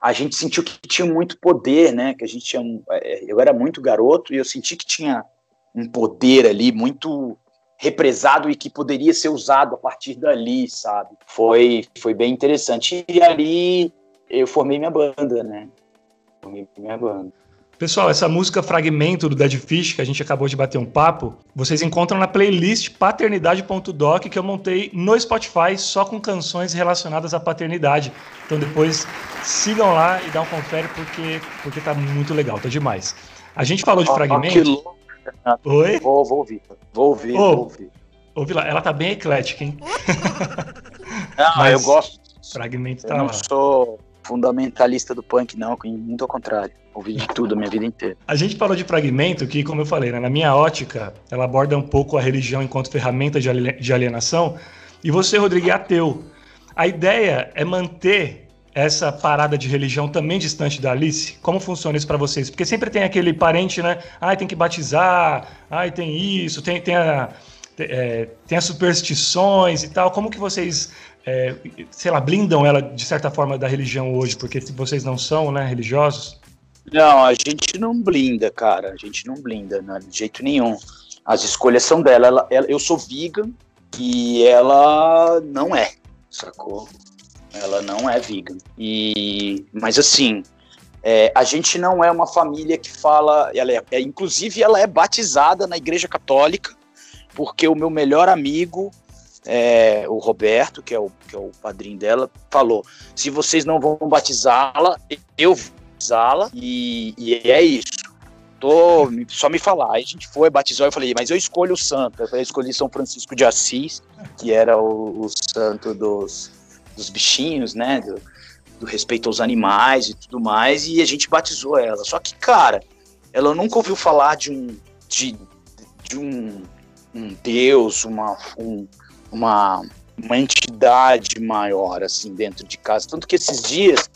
a gente sentiu que tinha muito poder, né? Que a gente tinha, é, eu era muito garoto e eu senti que tinha um poder ali muito represado e que poderia ser usado a partir dali, sabe? Foi, foi bem interessante. E ali eu formei minha banda, né? Formei minha banda. Pessoal, essa música Fragmento do Dead Fish, que a gente acabou de bater um papo, vocês encontram na playlist paternidade.doc que eu montei no Spotify só com canções relacionadas à paternidade. Então depois sigam lá e dá um confere porque, porque tá muito legal, tá demais. A gente falou de oh, fragmento. Oi? Vou, vou ouvir. Vou ouvir, oh, vou ouvir. Ouvi lá, ela tá bem eclética, hein? Não, Mas eu gosto. Fragmento tá eu lá. não sou fundamentalista do punk, não, muito ao contrário. Ouvi de tudo a minha vida inteira. A gente falou de fragmento, que, como eu falei, né, na minha ótica, ela aborda um pouco a religião enquanto ferramenta de alienação. E você, Rodrigo, é ateu. A ideia é manter essa parada de religião também distante da Alice? Como funciona isso para vocês? Porque sempre tem aquele parente, né? Ai, tem que batizar, ai, tem isso, tem, tem, a, é, tem as superstições e tal. Como que vocês é, sei lá, blindam ela de certa forma da religião hoje, porque se vocês não são, né, religiosos? Não, a gente não blinda, cara. A gente não blinda, né, de jeito nenhum. As escolhas são dela. Ela, ela, eu sou vegan e ela não é, sacou? Ela não é vegan. E, mas assim, é, a gente não é uma família que fala. Ela é, é, inclusive, ela é batizada na Igreja Católica, porque o meu melhor amigo é, o Roberto, que é o, que é o padrinho dela, falou: se vocês não vão batizá-la, eu batizá-la e, e é isso. Tô, só me falar. Aí a gente foi, batizou, eu falei, mas eu escolho o santo. Eu escolhi São Francisco de Assis, que era o, o santo dos, dos bichinhos, né? Do, do respeito aos animais e tudo mais, e a gente batizou ela. Só que, cara, ela nunca ouviu falar de um de, de um, um Deus, uma, um, uma, uma entidade maior assim dentro de casa. Tanto que esses dias,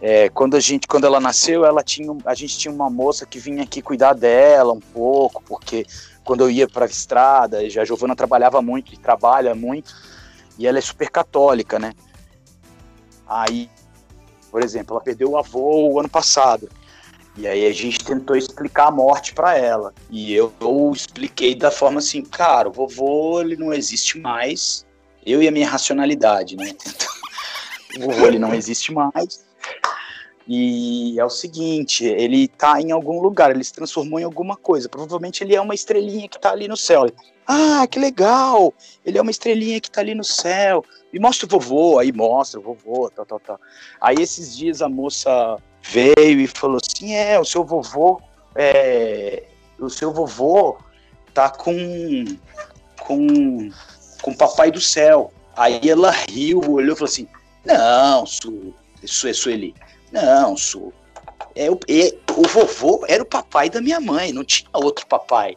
é, quando a gente, quando ela nasceu, ela tinha, a gente tinha uma moça que vinha aqui cuidar dela um pouco, porque quando eu ia para a estrada, a Giovana trabalhava muito e trabalha muito, e ela é super católica, né? Aí, por exemplo, ela perdeu o avô o ano passado. E aí a gente tentou explicar a morte para ela. E eu, eu, expliquei da forma assim, cara, o vovô ele não existe mais. Eu e a minha racionalidade, né? O vovô ele não existe mais. E é o seguinte, ele tá em algum lugar, ele se transformou em alguma coisa. Provavelmente ele é uma estrelinha que tá ali no céu. Ah, que legal! Ele é uma estrelinha que tá ali no céu. E mostra o vovô, aí mostra o vovô, tal, tal, tal. Aí esses dias a moça veio e falou assim: é, o seu vovô, é, o seu vovô tá com com com o papai do céu. Aí ela riu, olhou e falou assim: não, Su, Su, é Sueli, não, Su, é, o, é, o vovô era o papai da minha mãe, não tinha outro papai.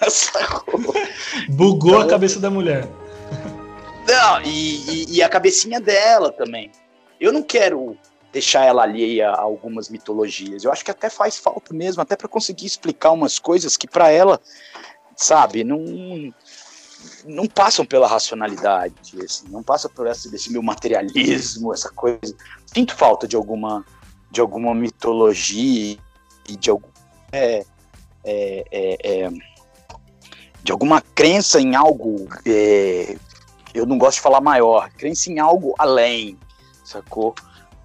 Bugou então, a cabeça da mulher. Não, e, e, e, a cabecinha dela também. Eu não quero deixar ela alheia a algumas mitologias. Eu acho que até faz falta mesmo, até para conseguir explicar umas coisas que para ela, sabe, não não passam pela racionalidade, assim, não passa por esse, esse meu materialismo, essa coisa. Sinto falta de alguma de alguma mitologia e de algum é, é, é, é de alguma crença em algo é, eu não gosto de falar maior, crença em algo além, sacou?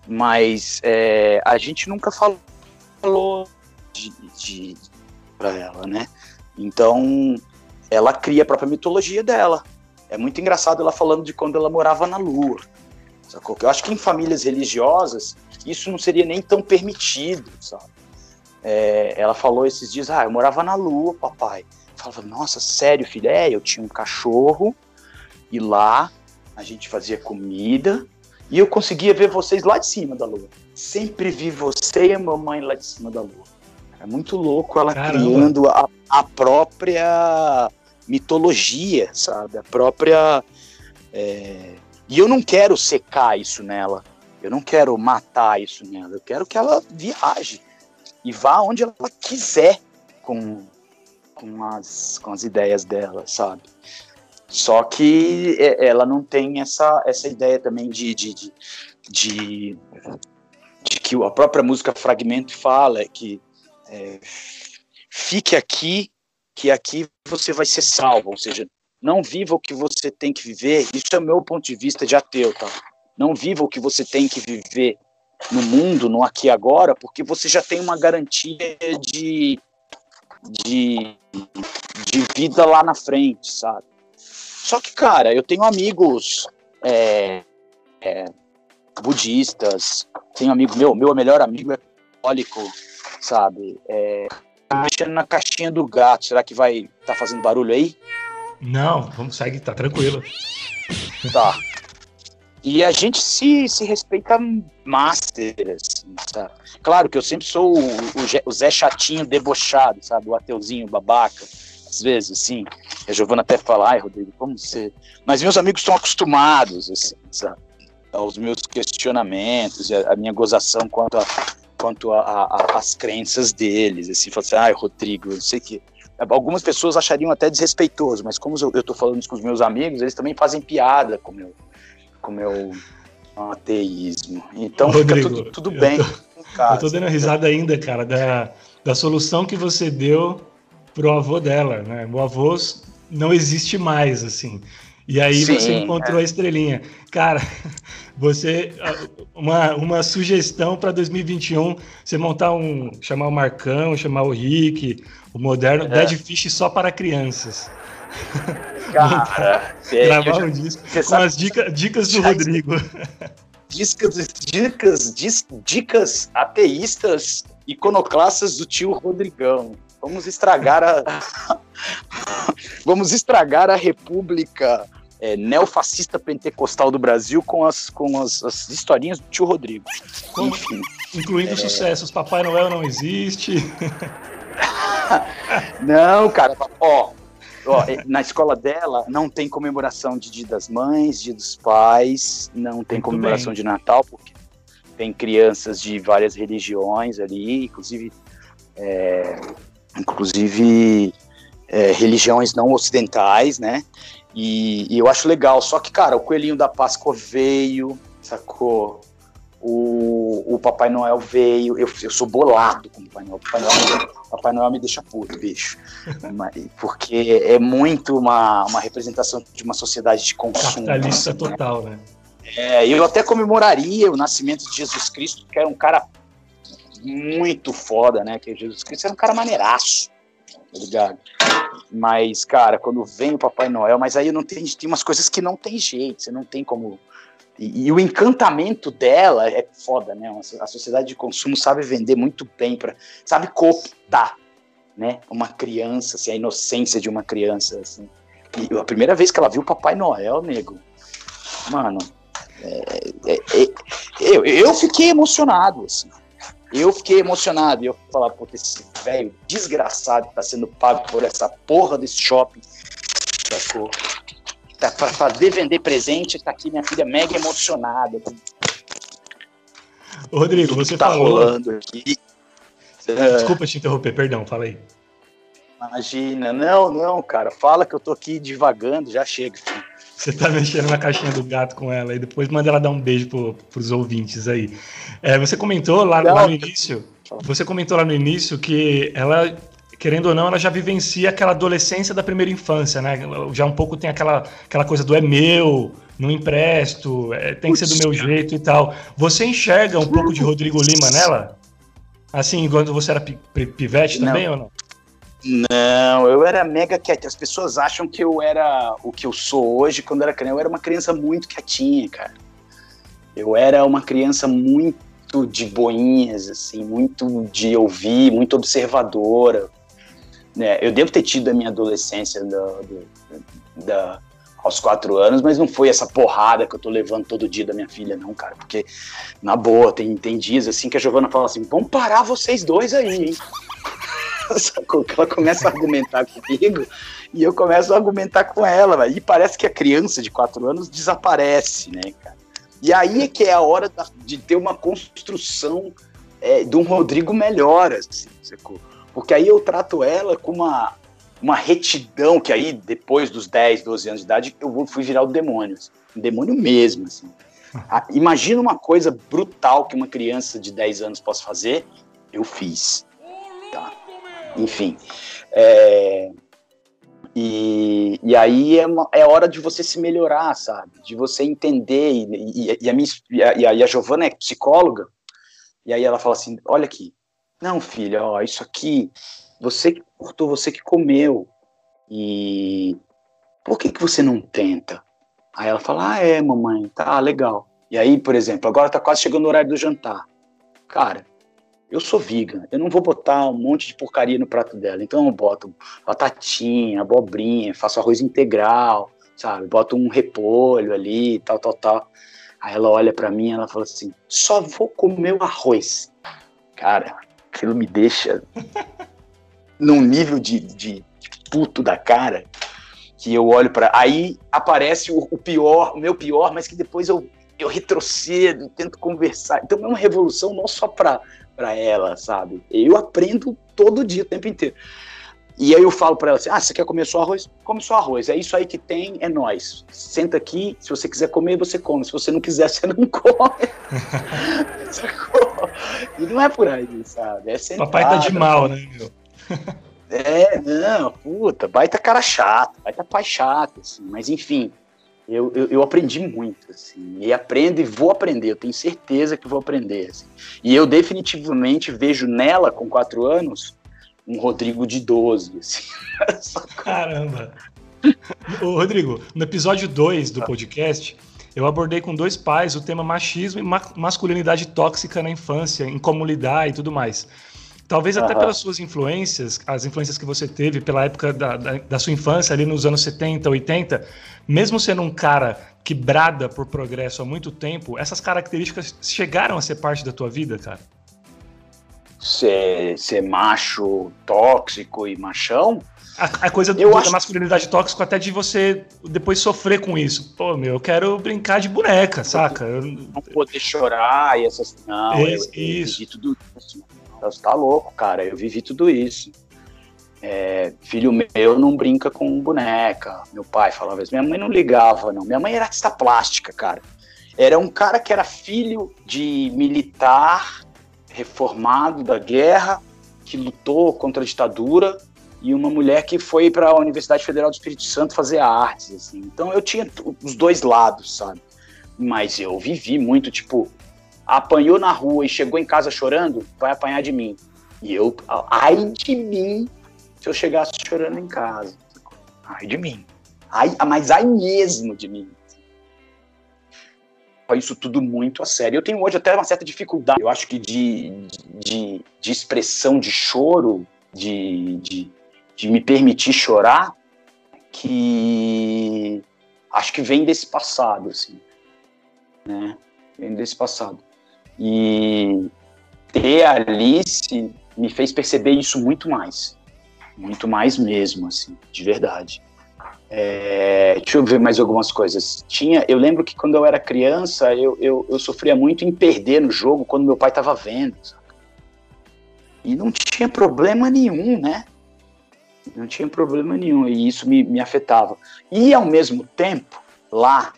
Mas é, a gente nunca falou de, de para ela, né? Então ela cria a própria mitologia dela. É muito engraçado ela falando de quando ela morava na Lua. Sacou? Eu acho que em famílias religiosas isso não seria nem tão permitido, sabe? É, ela falou esses dias, ah, eu morava na Lua, papai. Eu falava, nossa, sério, filho? É, eu tinha um cachorro e lá a gente fazia comida e eu conseguia ver vocês lá de cima da lua. Sempre vi você e a mamãe lá de cima da lua. É muito louco ela Caramba. criando a, a, própria mitologia, sabe? A própria. É... E eu não quero secar isso nela. Eu não quero matar isso nela. Eu quero que ela viaje e vá onde ela quiser com, com, as, com as ideias dela, sabe? Só que é, ela não tem essa, essa ideia também de, de, de, de, de que a própria música Fragmento fala que é, fique aqui, que aqui você vai ser salvo, ou seja, não viva o que você tem que viver. Isso é o meu ponto de vista de ateu, tá? Não viva o que você tem que viver no mundo, no aqui e agora, porque você já tem uma garantia de, de, de vida lá na frente, sabe? Só que, cara, eu tenho amigos é, é, budistas, tenho amigo meu, meu melhor amigo é católico, sabe? É, tá mexendo na caixinha do gato, será que vai tá fazendo barulho aí? Não, vamos seguir, tá tranquilo. Tá. E a gente se, se respeita master, assim, sabe? Claro que eu sempre sou o, o, Zé chatinho debochado, sabe? O ateuzinho babaca às vezes, assim. A Giovana até fala, ai, Rodrigo, como você. Mas meus amigos estão acostumados, assim, sabe? Aos meus questionamentos, a, minha gozação quanto a, quanto a, a, as crenças deles, assim, fala assim, ai, Rodrigo, eu sei que. Algumas pessoas achariam até desrespeitoso, mas como eu, estou falando isso com os meus amigos, eles também fazem piada com meu, com meu ateísmo. Então Rodrigo, fica tudo, tudo bem. Eu tô, eu tô dando risada ainda, cara, da, da solução que você deu pro avô dela, né? O avô não existe mais, assim. E aí Sim, você encontrou é. a estrelinha. Cara, você uma, uma sugestão para 2021, você montar um, chamar o Marcão, chamar o Rick, o moderno, é. Dead Fish só para crianças. Cara, gravar um disco com sabe, as dica, dicas do Rodrigo. Dicas, dicas, dicas ateístas iconoclastas do tio Rodrigão. Vamos estragar a. Vamos estragar a República é, neofascista pentecostal do Brasil com as, com as, as historinhas do tio Rodrigo. Enfim. Incluindo é... sucessos. Papai Noel não existe. não, cara. Ó, ó, na escola dela não tem comemoração de Dia das Mães, Dia dos Pais, não tem Muito comemoração bem. de Natal, porque tem crianças de várias religiões ali, inclusive, é, inclusive é, religiões não ocidentais, né? E, e, eu acho legal. Só que, cara, o coelhinho da Páscoa veio, sacou? O, o Papai Noel veio. Eu, eu sou bolado com o Papai Noel. Papai Noel, Papai Noel me deixa puto, bicho. Porque é muito uma, uma representação de uma sociedade de consumo. Capitalista né? total, né? É, eu até comemoraria o nascimento de Jesus Cristo, que era um cara muito foda, né? Que Jesus Cristo era um cara maneiraço, tá ligado? Mas, cara, quando vem o Papai Noel, mas aí não tem, tem umas coisas que não tem jeito, você não tem como. E, e o encantamento dela é foda, né? A sociedade de consumo sabe vender muito bem, pra, sabe cooptar, né? Uma criança, assim, a inocência de uma criança, assim. E a primeira vez que ela viu o Papai Noel, nego, mano, é, é, é, eu, eu fiquei emocionado, assim. Eu fiquei emocionado. E eu falar, pô, esse velho desgraçado que tá sendo pago por essa porra desse shopping, sacou? Tá pra fazer vender presente, tá aqui minha filha mega emocionada. Ô, Rodrigo, você tá falou. rolando aqui. Desculpa te interromper, perdão, fala aí. Imagina, não, não, cara, fala que eu tô aqui divagando, já chega, filho. Você tá mexendo na caixinha do gato com ela e depois manda ela dar um beijo pro, pros ouvintes aí. É, você comentou lá, lá, no início. Você comentou lá no início que ela, querendo ou não, ela já vivencia aquela adolescência da primeira infância, né? Já um pouco tem aquela, aquela coisa do é meu, não empresto, é, tem que ser do meu jeito e tal. Você enxerga um pouco de Rodrigo Lima nela? Assim, quando você era pivete também não. ou não? Não, eu era mega quieto. As pessoas acham que eu era o que eu sou hoje quando era criança. Eu era uma criança muito quietinha, cara. Eu era uma criança muito de boinhas, assim, muito de ouvir, muito observadora. Né? Eu devo ter tido a minha adolescência da, da, aos quatro anos, mas não foi essa porrada que eu tô levando todo dia da minha filha, não, cara. Porque, na boa, tem, tem dias assim que a Giovana fala assim: vamos parar vocês dois aí, hein? Sacou? Que ela começa a argumentar comigo e eu começo a argumentar com ela, véio. e parece que a criança de quatro anos desaparece, né, cara? E aí é que é a hora da, de ter uma construção é, de um Rodrigo melhor, assim, sacou? Porque aí eu trato ela com uma, uma retidão, que aí, depois dos 10, 12 anos de idade, eu fui virar o demônio. Assim, um demônio mesmo, assim. Imagina uma coisa brutal que uma criança de 10 anos possa fazer, eu fiz. Tá? Enfim. É, e, e aí é, uma, é hora de você se melhorar, sabe? De você entender. E, e, e a, minha, e, a, e a Giovana é psicóloga, e aí ela fala assim: olha aqui, não, filha, ó, isso aqui, você que cortou, você que comeu. E por que, que você não tenta? Aí ela fala: ah, é, mamãe, tá legal. E aí, por exemplo, agora tá quase chegando o horário do jantar. Cara, eu sou vegan, eu não vou botar um monte de porcaria no prato dela. Então eu boto batatinha, abobrinha, faço arroz integral, sabe? Boto um repolho ali, tal, tal, tal. Aí ela olha para mim e ela fala assim: só vou comer o arroz. Cara, aquilo me deixa num nível de, de, de, puto da cara que eu olho para. Aí aparece o, o pior, o meu pior, mas que depois eu eu retrocedo, tento conversar. Então é uma revolução não só para para ela, sabe? Eu aprendo todo dia, o tempo inteiro. E aí eu falo para ela assim: ah, você quer comer só arroz? Come só arroz. É isso aí que tem, é nós. Senta aqui, se você quiser comer, você come. Se você não quiser, você não come. e não é por aí, sabe? É sentada, Papai tá de mal, né, meu? é, não, puta, baita cara chato, baita pai chato, assim. Mas enfim, eu, eu, eu, aprendi muito, assim, e aprendo e vou aprender, eu tenho certeza que vou aprender, assim. E eu definitivamente vejo nela, com quatro anos, um Rodrigo de 12, assim. Caramba! Ô, Rodrigo, no episódio 2 do podcast, eu abordei com dois pais o tema machismo e ma masculinidade tóxica na infância, em como lidar e tudo mais. Talvez até pelas suas influências, as influências que você teve pela época da, da, da, sua infância, ali nos anos 70, 80, mesmo sendo um cara que brada por progresso há muito tempo, essas características chegaram a ser parte da tua vida, cara? Ser, ser macho, tóxico e machão? A, a coisa do, da acho... masculinidade tóxica, até de você depois sofrer com isso. Pô, meu, eu quero brincar de boneca, saca? Não poder chorar e essas. Não, isso. eu, tudo isso. Você tá louco, cara. Eu vivi tudo isso. É, filho meu não brinca com boneca. Meu pai falava isso. Minha mãe não ligava, não. Minha mãe era artista plástica, cara. Era um cara que era filho de militar reformado da guerra, que lutou contra a ditadura, e uma mulher que foi para a Universidade Federal do Espírito Santo fazer artes. Assim. Então eu tinha os dois lados, sabe? Mas eu vivi muito, tipo, apanhou na rua e chegou em casa chorando, vai apanhar de mim. E eu, ai de mim, se eu chegasse chorando em casa. Ai de mim. Ai, mas ai mesmo de mim. Isso tudo muito a sério. Eu tenho hoje até uma certa dificuldade. Eu acho que de, de, de expressão de choro, de, de, de me permitir chorar, que acho que vem desse passado, assim. Né? Vem desse passado. E ter a Alice me fez perceber isso muito mais. Muito mais mesmo, assim, de verdade. É, deixa eu ver mais algumas coisas. Tinha, eu lembro que quando eu era criança, eu, eu, eu sofria muito em perder no jogo quando meu pai estava vendo. E não tinha problema nenhum, né? Não tinha problema nenhum, e isso me, me afetava. E ao mesmo tempo, lá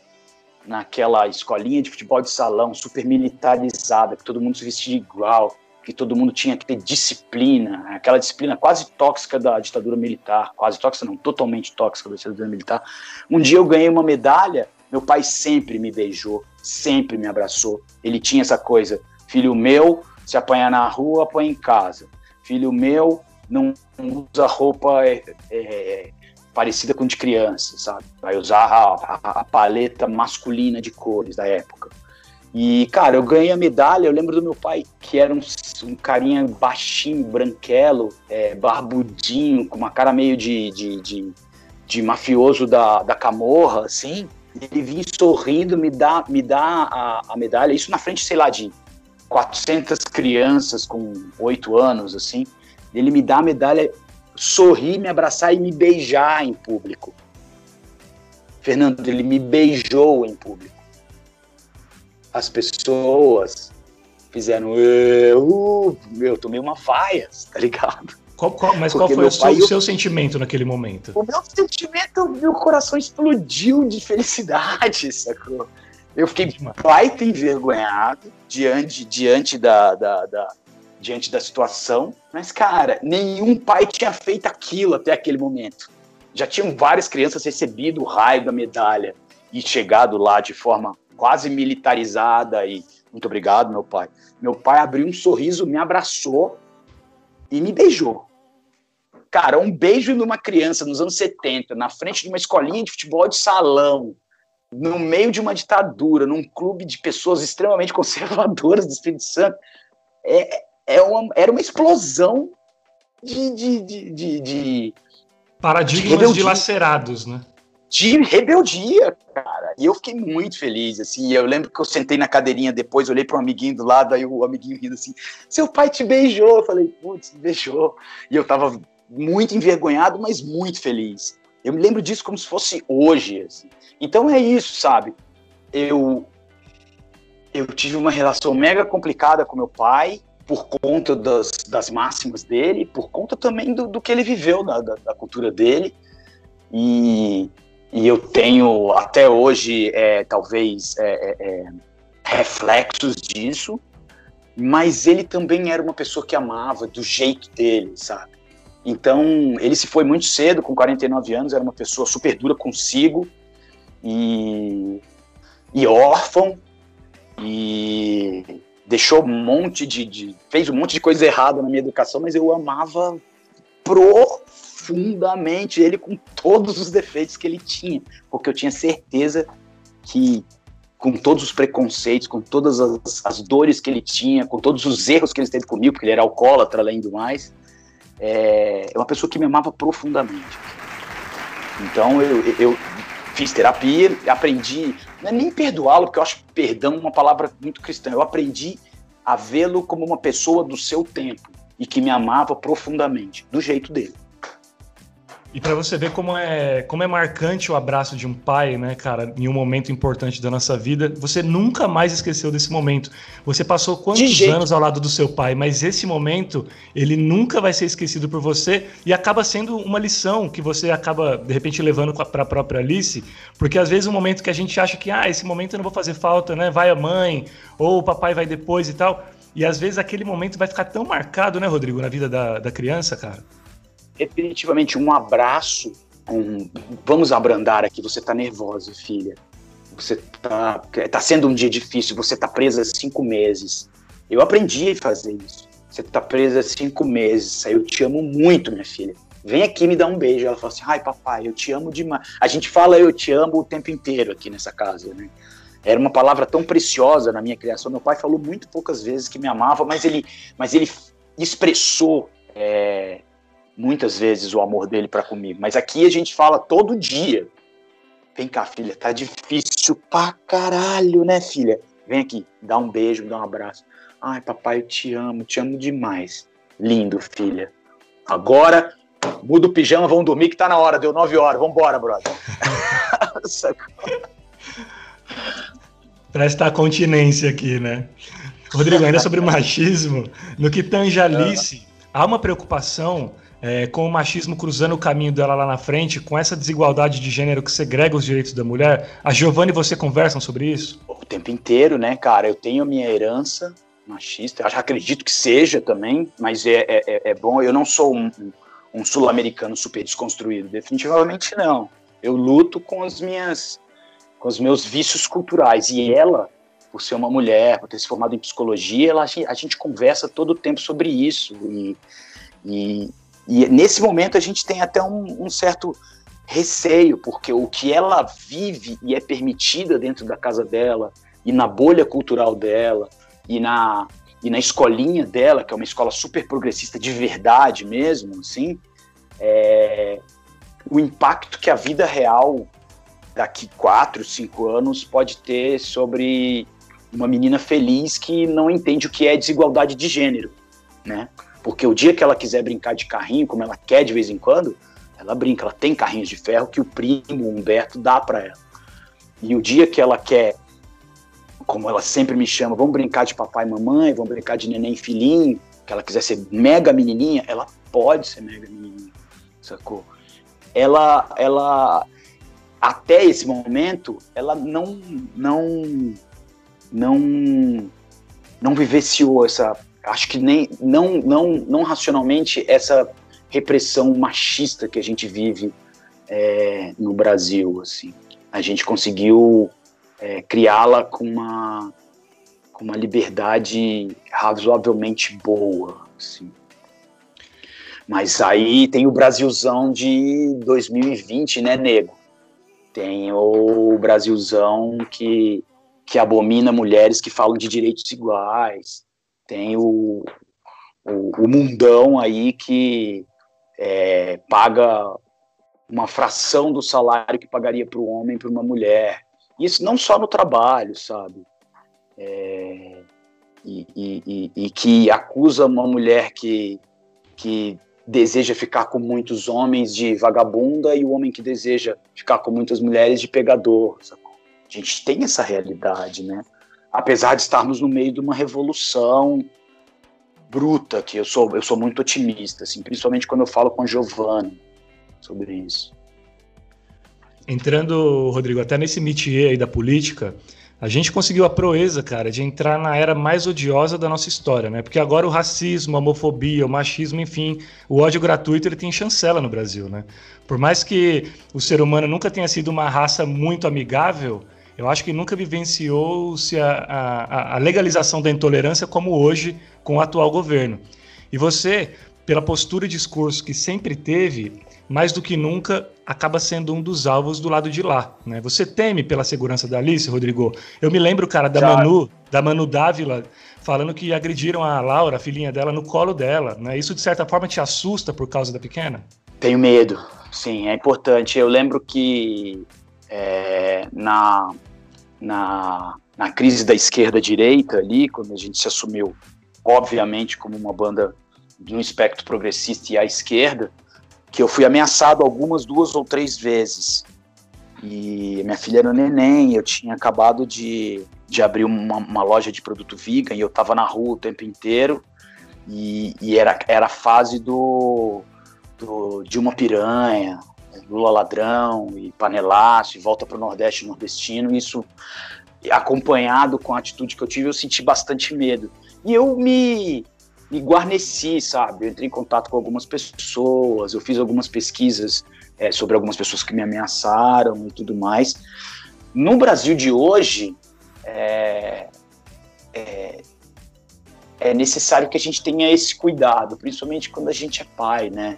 naquela escolinha de futebol de salão super militarizada, que todo mundo se vestia igual, que todo mundo tinha que ter disciplina, aquela disciplina quase tóxica da ditadura militar, quase tóxica não, totalmente tóxica da ditadura militar. Um dia eu ganhei uma medalha, meu pai sempre me beijou, sempre me abraçou. Ele tinha essa coisa, filho meu, se apanhar na rua, apanha em casa. Filho meu, não usa roupa é, é, parecida com de criança, sabe? Vai usar a, a, a, paleta masculina de cores da época. E, cara, eu ganhei a medalha, eu lembro do meu pai, que era um, um carinha baixinho, branquelo, é, barbudinho, com uma cara meio de, de, de, de, mafioso da, da camorra, assim. Ele vinha sorrindo, me dá, me dá a, a medalha, isso na frente, sei lá, de 400 crianças com 8 anos, assim. Ele me dá a medalha, sorrir, me abraçar e me beijar em público. Fernando, ele me beijou em público. As pessoas fizeram. Eu, eu tomei uma vaia, tá ligado? Qual, qual, mas Porque qual foi o seu, sentimento naquele momento? O meu sentimento, meu coração explodiu de felicidade, sacou? Eu fiquei baita envergonhado diante, diante da, da, da, diante da situação. Mas, cara, nenhum pai tinha feito aquilo até aquele momento. Já tinham várias crianças recebido o raio da medalha e chegado lá de forma quase militarizada e muito obrigado, meu pai. Meu pai abriu um sorriso, me abraçou e me beijou. Cara, um beijo numa criança nos anos 70, na frente de uma escolinha de futebol de salão, no meio de uma ditadura, num clube de pessoas extremamente conservadoras do Espírito Santo, é, é uma, era uma explosão de, de, de, de, de paradigmas dilacerados, né? De rebeldia, cara. E eu fiquei muito feliz, assim. Eu lembro que eu sentei na cadeirinha depois, olhei para um amiguinho do lado, aí o amiguinho rindo assim: Seu pai te beijou. Eu falei: Putz, beijou. E eu tava muito envergonhado, mas muito feliz. Eu me lembro disso como se fosse hoje. Assim. Então é isso, sabe? Eu eu tive uma relação mega complicada com meu pai, por conta das, das máximas dele, por conta também do, do que ele viveu da, da, da cultura dele. E, e, eu tenho até hoje, é, talvez, é, é, é, reflexos disso, mas ele também era uma pessoa que amava do jeito dele, sabe? Então, ele se foi muito cedo, com 49 anos, era uma pessoa super dura consigo e, e órfão, e deixou um monte de, de, fez um monte de coisa errada na minha educação, mas eu amava profundamente ele com todos os defeitos que ele tinha, porque eu tinha certeza que com todos os preconceitos, com todas as, as, dores que ele tinha, com todos os erros que ele teve comigo, porque ele era alcoólatra além do mais, é, é uma pessoa que me amava profundamente. Então eu, eu fiz terapia, aprendi, não é nem perdoá-lo, porque eu acho perdão uma palavra muito cristã, eu aprendi a vê-lo como uma pessoa do seu tempo e que me amava profundamente, do jeito dele. E para você ver como é, como é marcante o abraço de um pai, né, cara, em um momento importante da nossa vida, você nunca mais esqueceu desse momento. Você passou quantos anos ao lado do seu pai, mas esse momento, ele nunca vai ser esquecido por você e acaba sendo uma lição que você acaba, de repente, levando para a própria Alice, porque às vezes um momento que a gente acha que, ah, esse momento eu não vou fazer falta, né, vai a mãe, ou o papai vai depois e tal, e às vezes aquele momento vai ficar tão marcado, né, Rodrigo, na vida da, da criança, cara definitivamente um abraço, um, vamos abrandar aqui, você tá nervosa, filha. Você tá, tá sendo um dia difícil, você tá presa cinco meses. Eu aprendi a fazer isso. Você tá presa cinco meses, eu te amo muito, minha filha. Vem aqui me dar um beijo. Ela fala assim, ai papai, eu te amo demais. A gente fala eu te amo o tempo inteiro aqui nessa casa, né? Era uma palavra tão preciosa na minha criação. Meu pai falou muito poucas vezes que me amava, mas ele, mas ele expressou é, muitas vezes o amor dele para comigo, mas aqui a gente fala todo dia. Vem cá, filha, tá difícil pra caralho, né, filha? Vem aqui, dá um beijo, dá um abraço. Ai, papai, eu te amo, te amo demais. Lindo, filha. Agora, muda o pijama, vamos dormir que tá na hora, deu nove horas, vambora, brother. Presta a continência aqui, né? Rodrigo, ainda sobre machismo, no que tange Alice, há uma preocupação é, com o machismo cruzando o caminho dela lá na frente, com essa desigualdade de gênero que segrega os direitos da mulher. A Giovanna e você conversam sobre isso? O tempo inteiro, né, cara? Eu tenho a minha herança machista, eu acredito que seja também, mas é, é, é, é bom. Eu não sou um, um sul-americano super desconstruído, definitivamente não. Eu luto com as minhas, com os meus vícios culturais e ela por ser uma mulher, por ter se formado em psicologia, ela, a gente conversa todo o tempo sobre isso. E, e, e nesse momento a gente tem até um, um certo receio, porque o que ela vive e é permitida dentro da casa dela, e na bolha cultural dela, e na, e na escolinha dela, que é uma escola super progressista de verdade mesmo, assim, é, o impacto que a vida real daqui quatro, cinco anos pode ter sobre uma menina feliz que não entende o que é desigualdade de gênero, né? Porque o dia que ela quiser brincar de carrinho, como ela quer de vez em quando, ela brinca, ela tem carrinhos de ferro que o primo Humberto dá para ela. E o dia que ela quer, como ela sempre me chama, vamos brincar de papai e mamãe, vamos brincar de neném e filhinho, que ela quiser ser mega menininha, ela pode ser mega menininha, sacou? Ela, ela, até esse momento, ela não, não, não, não vivenciou essa acho que nem não, não, não racionalmente essa repressão machista que a gente vive é, no Brasil, assim. A gente conseguiu é, criá-la com uma, com uma liberdade razoavelmente boa, assim. Mas aí tem o Brasilzão de 2020, né, nego? Tem o Brasilzão que, que abomina mulheres que falam de direitos iguais, tem o, o, o mundão aí que é, paga uma fração do salário que pagaria para o homem para uma mulher. Isso não só no trabalho, sabe? É, e, e, e, que acusa uma mulher que, que deseja ficar com muitos homens de vagabunda e o homem que deseja ficar com muitas mulheres de pegador. Sacou? A gente tem essa realidade, né? Apesar de estarmos no meio de uma revolução bruta, que eu sou, eu sou muito otimista, assim, principalmente quando eu falo com a Giovanna sobre isso. Entrando, Rodrigo, até nesse métier aí da política, a gente conseguiu a proeza, cara, de entrar na era mais odiosa da nossa história, né? Porque agora o racismo, a homofobia, o machismo, enfim, o ódio gratuito, ele tem chancela no Brasil, né? Por mais que o ser humano nunca tenha sido uma raça muito amigável, eu acho que nunca vivenciou-se a, a, a, legalização da intolerância como hoje com o atual governo. E você, pela postura e discurso que sempre teve, mais do que nunca, acaba sendo um dos alvos do lado de lá. Né? Você teme pela segurança da Alice, Rodrigo? Eu me lembro, cara, da. Manu, da Manu Dávila, falando que agrediram a Laura, a filhinha dela, no colo dela. Né? Isso, de certa forma, te assusta por causa da pequena? Tenho medo, sim, é importante. Eu lembro que é, na, na, na crise da esquerda-direita ali, quando a gente se assumiu, obviamente, como uma banda de um espectro progressista e à esquerda, que eu fui ameaçado algumas duas ou três vezes. E minha filha era neném, eu tinha acabado de, de abrir uma, uma loja de produto vegan e eu estava na rua o tempo inteiro. E, e, era, era a fase do, do uma Piranha, Lula Ladrão e Panelaço, e volta para o Nordeste nordestino. Isso, acompanhado com a atitude que eu tive, eu senti bastante medo. E eu me, me guarneci, sabe? Eu entrei em contato com algumas pessoas, eu fiz algumas pesquisas é, sobre algumas pessoas que me ameaçaram e tudo mais. No Brasil de hoje, é, é, é, necessário que a gente tenha esse cuidado, principalmente quando a gente é pai, né?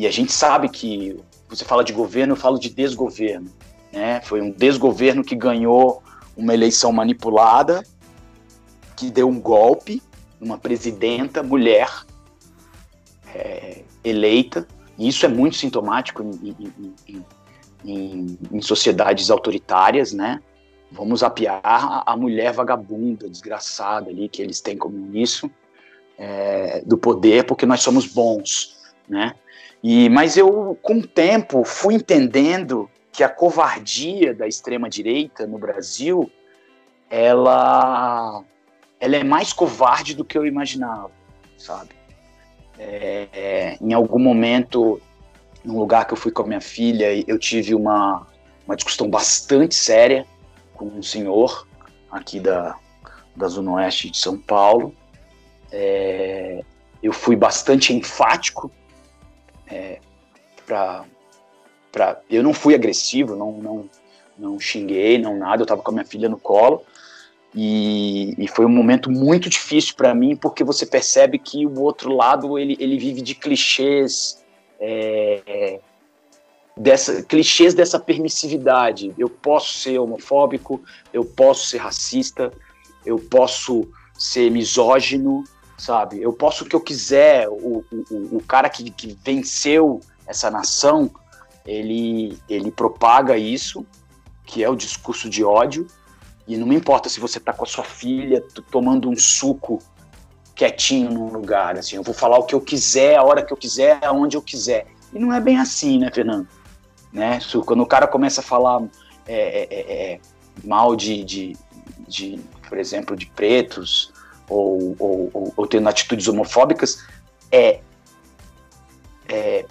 E a gente sabe que você fala de governo, eu falo de desgoverno, né? Foi um desgoverno que ganhou uma eleição manipulada, que deu um golpe uma presidenta mulher é, eleita, e isso é muito sintomático em, em, em, em, sociedades autoritárias, né? Vamos apiar a mulher vagabunda, desgraçada ali, que eles têm como isso, é, do poder, porque nós somos bons, né? E, mas eu, com o tempo, fui entendendo que a covardia da extrema-direita no Brasil, ela ela é mais covarde do que eu imaginava, sabe? É, é, em algum momento, num lugar que eu fui com a minha filha, eu tive uma, uma discussão bastante séria com um senhor aqui da, da Zona Oeste de São Paulo. É, eu fui bastante enfático é, para eu não fui agressivo, não, não, não xinguei, não nada, eu estava com a minha filha no colo, e, e, foi um momento muito difícil para mim, porque você percebe que o outro lado ele, ele vive de clichês, é, dessa, clichês dessa permissividade. Eu posso ser homofóbico, eu posso ser racista, eu posso ser misógino, sabe? Eu posso o que eu quiser. O, o, o cara que, que venceu essa nação, ele, ele propaga isso, que é o discurso de ódio e não me importa se você tá com a sua filha tomando um suco quietinho num lugar, assim, eu vou falar o que eu quiser, a hora que eu quiser, aonde eu quiser. E não é bem assim, né, Fernando? Né? Quando o cara começa a falar é, é, é, é, mal de, de, de, por exemplo, de pretos, ou, ou, ou, ou tendo atitudes homofóbicas, é, é,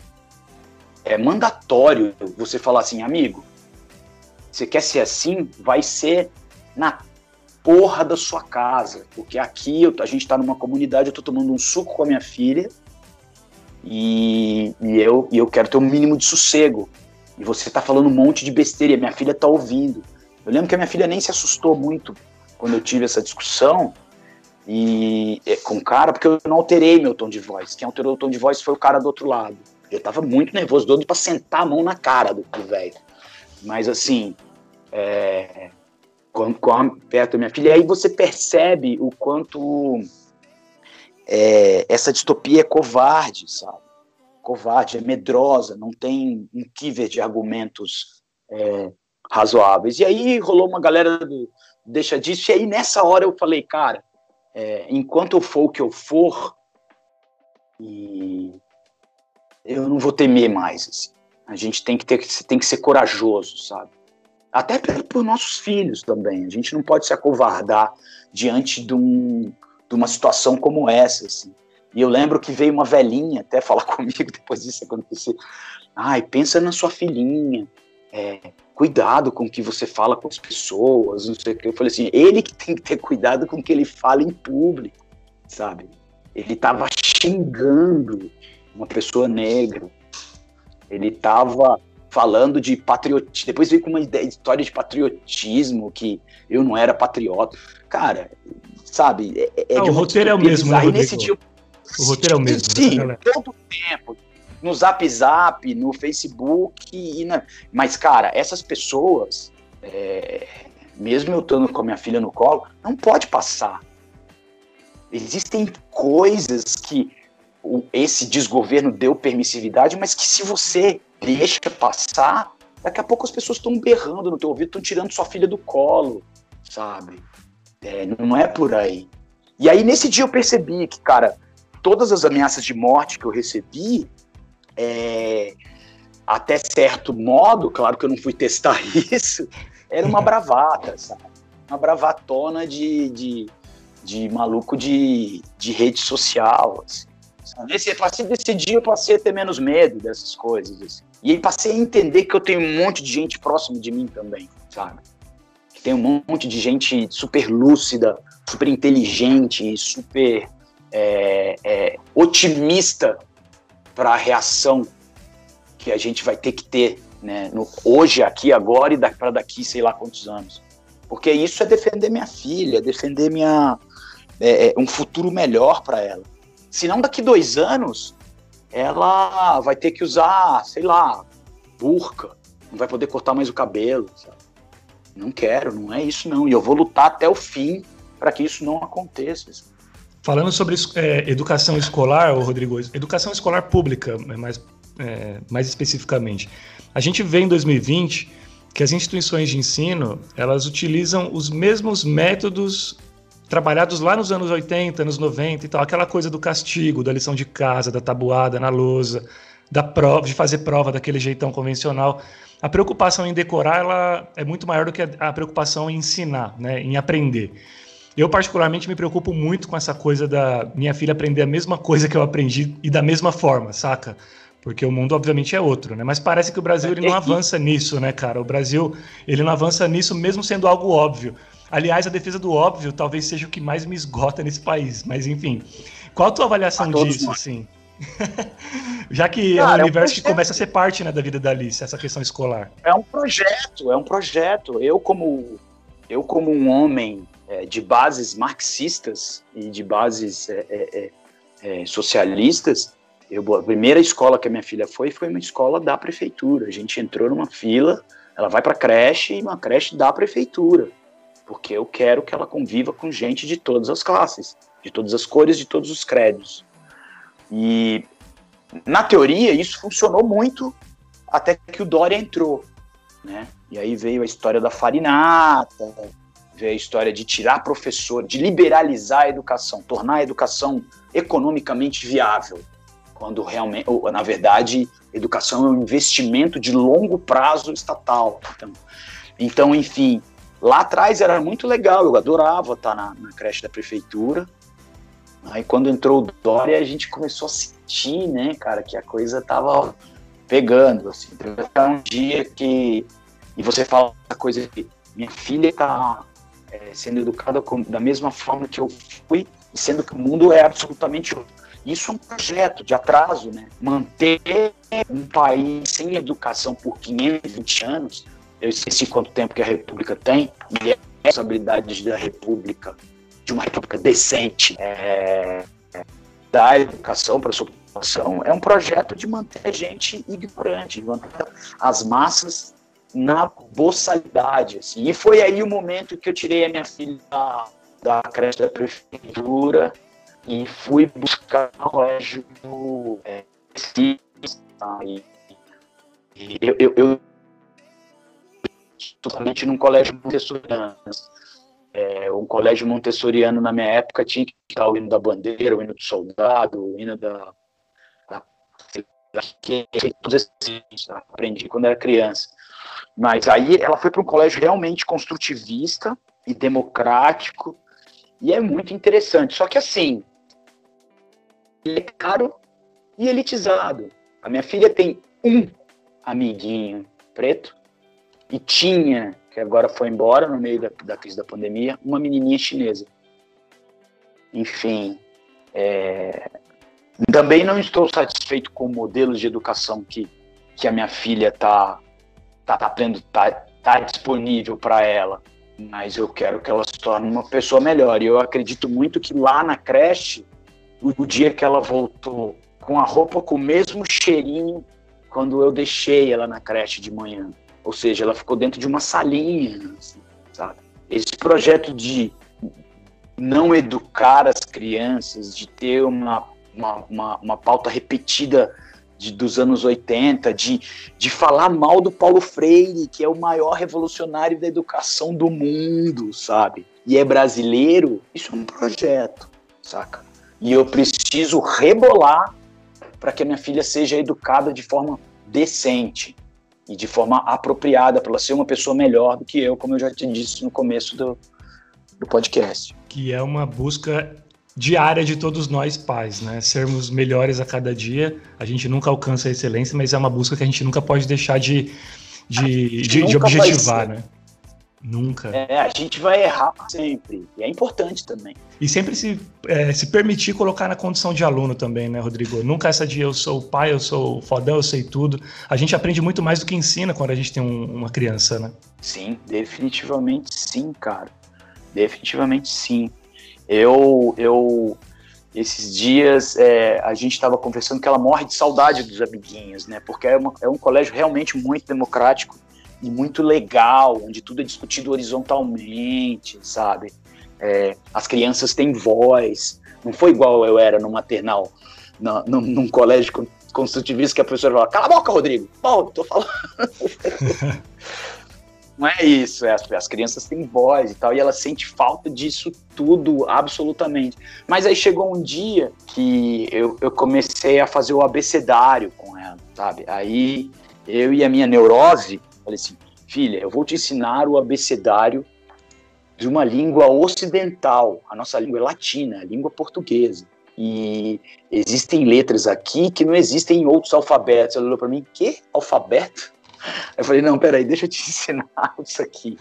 é mandatório você falar assim, amigo, você quer ser assim, vai ser na porra da sua casa. Porque aqui eu, a gente está numa comunidade, eu tô tomando um suco com a minha filha e, e, eu, e eu quero ter um mínimo de sossego. E você tá falando um monte de besteira, minha filha tá ouvindo. Eu lembro que a minha filha nem se assustou muito quando eu tive essa discussão e é, com o cara, porque eu não alterei meu tom de voz. Quem alterou o tom de voz foi o cara do outro lado. Eu tava muito nervoso, doido pra sentar a mão na cara do velho. Mas assim, é, com, com perto da minha filha. Aí você percebe o quanto é, essa distopia é covarde, sabe? Covarde, é medrosa, não tem um kiver de argumentos é, razoáveis. E aí rolou uma galera do deixa disso, e aí nessa hora eu falei, cara, é, enquanto eu for o que eu for, e eu não vou temer mais. Assim. A gente tem que ter, tem que ser corajoso, sabe? até por nossos filhos também. A gente não pode se acovardar diante de, um, de uma situação como essa. Assim. E eu lembro que veio uma velhinha até falar comigo depois disso acontecer. Ai, pensa na sua filhinha. É, cuidado com o que você fala com as pessoas, não sei o que. Eu falei assim, ele que tem que ter cuidado com o que ele fala em público, sabe? Ele estava xingando uma pessoa negra. Ele estava falando de patriotismo. Depois veio com uma ideia, história de patriotismo, que eu não era patriota. Cara, sabe? É, é ah, o roteiro é o mesmo, né, nesse dia, O roteiro é o mesmo. Sim, todo tempo. No Zap Zap, no Facebook, e na... mas, cara, essas pessoas, é... mesmo eu estando com a minha filha no colo, não pode passar. Existem coisas que esse desgoverno deu permissividade, mas que se você deixa passar, daqui a pouco as pessoas estão berrando no teu ouvido, estão tirando sua filha do colo, sabe? É, não é por aí. E aí, nesse dia, eu percebi que, cara, todas as ameaças de morte que eu recebi, é, até certo modo, claro que eu não fui testar isso, era uma bravata, sabe? Uma bravatona de, de, de maluco de, de rede social. Assim. Nesse, desse dia eu passei a ter menos medo dessas coisas. Assim. E aí passei a entender que eu tenho um monte de gente próximo de mim também, sabe? Que tem um monte de gente super lúcida, super inteligente, super é, é, otimista para a reação que a gente vai ter que ter né, no, hoje, aqui, agora e para daqui, sei lá quantos anos. Porque isso é defender minha filha, é defender minha, é, é um futuro melhor para ela. Senão, daqui dois anos, ela vai ter que usar, sei lá, burca, não vai poder cortar mais o cabelo. Sabe? Não quero, não é isso não. E eu vou lutar até o fim para que isso não aconteça. Falando sobre é, educação escolar, Rodrigo, educação escolar pública, é mais, é, mais especificamente, a gente vê em 2020 que as instituições de ensino elas utilizam os mesmos métodos trabalhados lá nos anos 80, anos 90 e tal, aquela coisa do castigo, da lição de casa, da tabuada na lousa, da prova, de fazer prova daquele jeitão convencional. A preocupação em decorar ela é muito maior do que a preocupação em ensinar, né, em aprender. Eu, particularmente, me preocupo muito com essa coisa da minha filha aprender a mesma coisa que eu aprendi e da mesma forma, saca? Porque o mundo, obviamente, é outro, né? Mas parece que o Brasil ele não avança nisso, né, cara? O Brasil ele não avança nisso mesmo sendo algo óbvio. Aliás, a defesa do óbvio talvez seja o que mais me esgota nesse país. Mas enfim, qual a tua avaliação disso, nós. assim? Já que Cara, é um universo é um que começa a ser parte né, da vida da Alice, essa questão escolar. É um projeto, é um projeto. Eu como eu como um homem é, de bases marxistas e de bases é, é, é, é socialistas, eu, a primeira escola que a minha filha foi foi uma escola da prefeitura. A gente entrou numa fila, ela vai para creche e uma creche da prefeitura porque eu quero que ela conviva com gente de todas as classes, de todas as cores, de todos os créditos. E na teoria isso funcionou muito até que o Dória entrou, né? E aí veio a história da farinata, veio a história de tirar professor, de liberalizar a educação, tornar a educação economicamente viável, quando realmente, ou, na verdade, educação é um investimento de longo prazo estatal. Então, então enfim, Lá atrás era muito legal, eu adorava estar na, na creche da prefeitura. Aí quando entrou o Dória, a gente começou a sentir, né, cara, que a coisa tava pegando, assim. Então, um dia que... E você fala a coisa que minha filha tá é, sendo educada com, da mesma forma que eu fui, sendo que o mundo é absolutamente outro. Isso é um projeto de atraso, né? Manter um país sem educação por 520 anos eu esqueci quanto tempo que a República tem, e é a responsabilidade da República, de uma República decente, é, da educação para a sua população, é um projeto de manter a gente ignorante, manter as massas na boçalidade. Assim. E foi aí o momento que eu tirei a minha filha da, da creche da prefeitura e fui buscar um colégio é, e, e eu, eu, eu totalmente num colégio montessoriano. É, um colégio montessoriano na minha época tinha que estar o hino da bandeira, o hino do soldado, o hino da, da que todos esses aprendi quando era criança. Mas aí ela foi para um colégio realmente construtivista e democrático e é muito interessante. Só que assim, ele é caro e elitizado. A minha filha tem um amiguinho preto e tinha, que agora foi embora no meio da, da crise da pandemia, uma menininha chinesa. Enfim, é... também não estou satisfeito com o modelo de educação que, que a minha filha está tá, tá, tendo, tá, tá disponível para ela, mas eu quero que ela se torne uma pessoa melhor. E eu acredito muito que lá na creche, o, o dia que ela voltou com a roupa com o mesmo cheirinho quando eu deixei ela na creche de manhã. Ou seja, ela ficou dentro de uma salinha, assim, sabe? Esse projeto de não educar as crianças, de ter uma, uma, uma, uma pauta repetida de, dos anos 80, de, de falar mal do Paulo Freire, que é o maior revolucionário da educação do mundo, sabe? E é brasileiro, isso é um projeto, saca? E eu preciso rebolar para que a minha filha seja educada de forma decente e de forma apropriada, para ela ser uma pessoa melhor do que eu, como eu já te disse no começo do, do podcast. Que é uma busca diária de todos nós pais, né? Sermos melhores a cada dia. A gente nunca alcança a excelência, mas é uma busca que a gente nunca pode deixar de, de, de, de objetivar, né? Nunca. É, a gente vai errar sempre. E é importante também. E sempre se, é, se permitir colocar na condição de aluno também, né, Rodrigo? Nunca essa de eu sou o pai, eu sou o fodão, eu sei tudo. A gente aprende muito mais do que ensina quando a gente tem um, uma criança, né? Sim, definitivamente sim, cara. Definitivamente sim. Eu, eu esses dias é, a gente estava conversando que ela morre de saudade dos amiguinhos, né? Porque é, uma, é um colégio realmente muito democrático e muito legal, onde tudo é discutido horizontalmente, sabe? É, as crianças têm voz. Não foi igual eu era no maternal, no, no, num colégio construtivista que a professora falava: Cala a boca, Rodrigo! Pô, tô falando. não é isso, é, as, as, crianças têm voz e tal, e ela sente falta disso tudo, absolutamente. Mas aí chegou um dia que eu, eu comecei a fazer o abecedário com ela, sabe? Aí eu e a minha neurose, falei assim, filha, eu vou te ensinar o abecedário de uma língua ocidental. A nossa língua é latina, a língua portuguesa. E existem letras aqui que não existem em outros alfabetos. Ela olhou para mim, que alfabeto? Eu falei, não, peraí, deixa eu te ensinar isso aqui.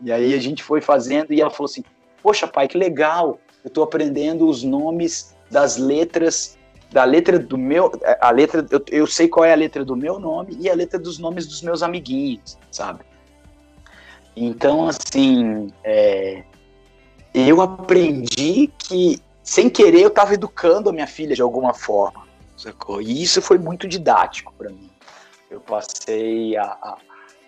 e aí a gente foi fazendo e ela falou assim, poxa pai, que legal, eu estou aprendendo os nomes das letras, da letra do meu, a letra, eu, eu sei qual é a letra do meu nome e a letra dos nomes dos meus amiguinhos, sabe? Então, assim, é, eu aprendi que, sem querer, eu estava educando a minha filha de alguma forma, sacou? E isso foi muito didático para mim. Eu passei a, a,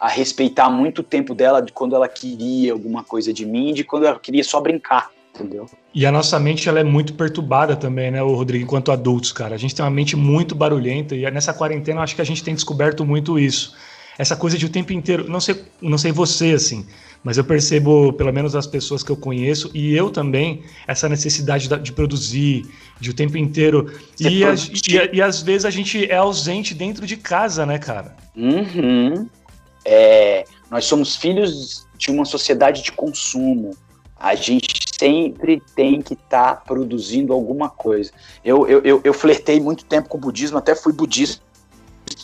a, respeitar muito o tempo dela de quando ela queria alguma coisa de mim, de quando ela queria só brincar, entendeu? E a nossa mente ela é muito perturbada também, né, Rodrigo, enquanto adultos, cara. A gente tem uma mente muito barulhenta e nessa quarentena eu acho que a gente tem descoberto muito isso. Essa coisa de o tempo inteiro, não sei, não sei você assim, mas eu percebo, pelo menos as pessoas que eu conheço, e eu também, essa necessidade de produzir, de o tempo inteiro. E, a, e, e, às vezes a gente é ausente dentro de casa, né, cara? Uhum. É, nós somos filhos de uma sociedade de consumo. A gente sempre tem que estar tá produzindo alguma coisa. Eu, eu, eu, eu flertei muito tempo com o budismo, até fui budista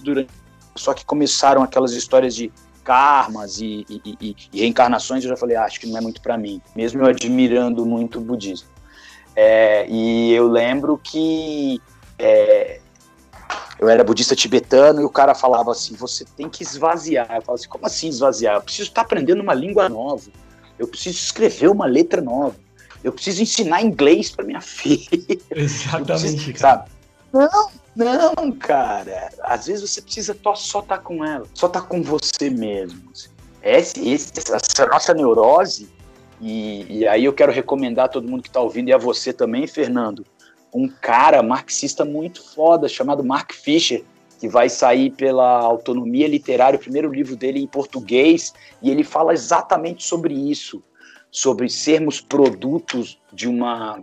durante. Só que começaram aquelas histórias de karmas e, e, e, e reencarnações, eu já falei, ah, acho que não é muito para mim, mesmo eu admirando muito o budismo. É, e eu lembro que é, eu era budista tibetano e o cara falava assim: você tem que esvaziar. Eu falava assim: como assim esvaziar? Eu preciso estar aprendendo uma língua nova, eu preciso escrever uma letra nova, eu preciso ensinar inglês para minha filha. Exatamente, preciso, Sabe? Não, não, cara. Às vezes você precisa só estar tá com ela, só estar tá com você mesmo. Esse, esse, essa nossa neurose, e, e aí eu quero recomendar a todo mundo que está ouvindo, e a você também, Fernando, um cara marxista muito foda, chamado Mark Fisher, que vai sair pela Autonomia Literária, o primeiro livro dele em português, e ele fala exatamente sobre isso, sobre sermos produtos de uma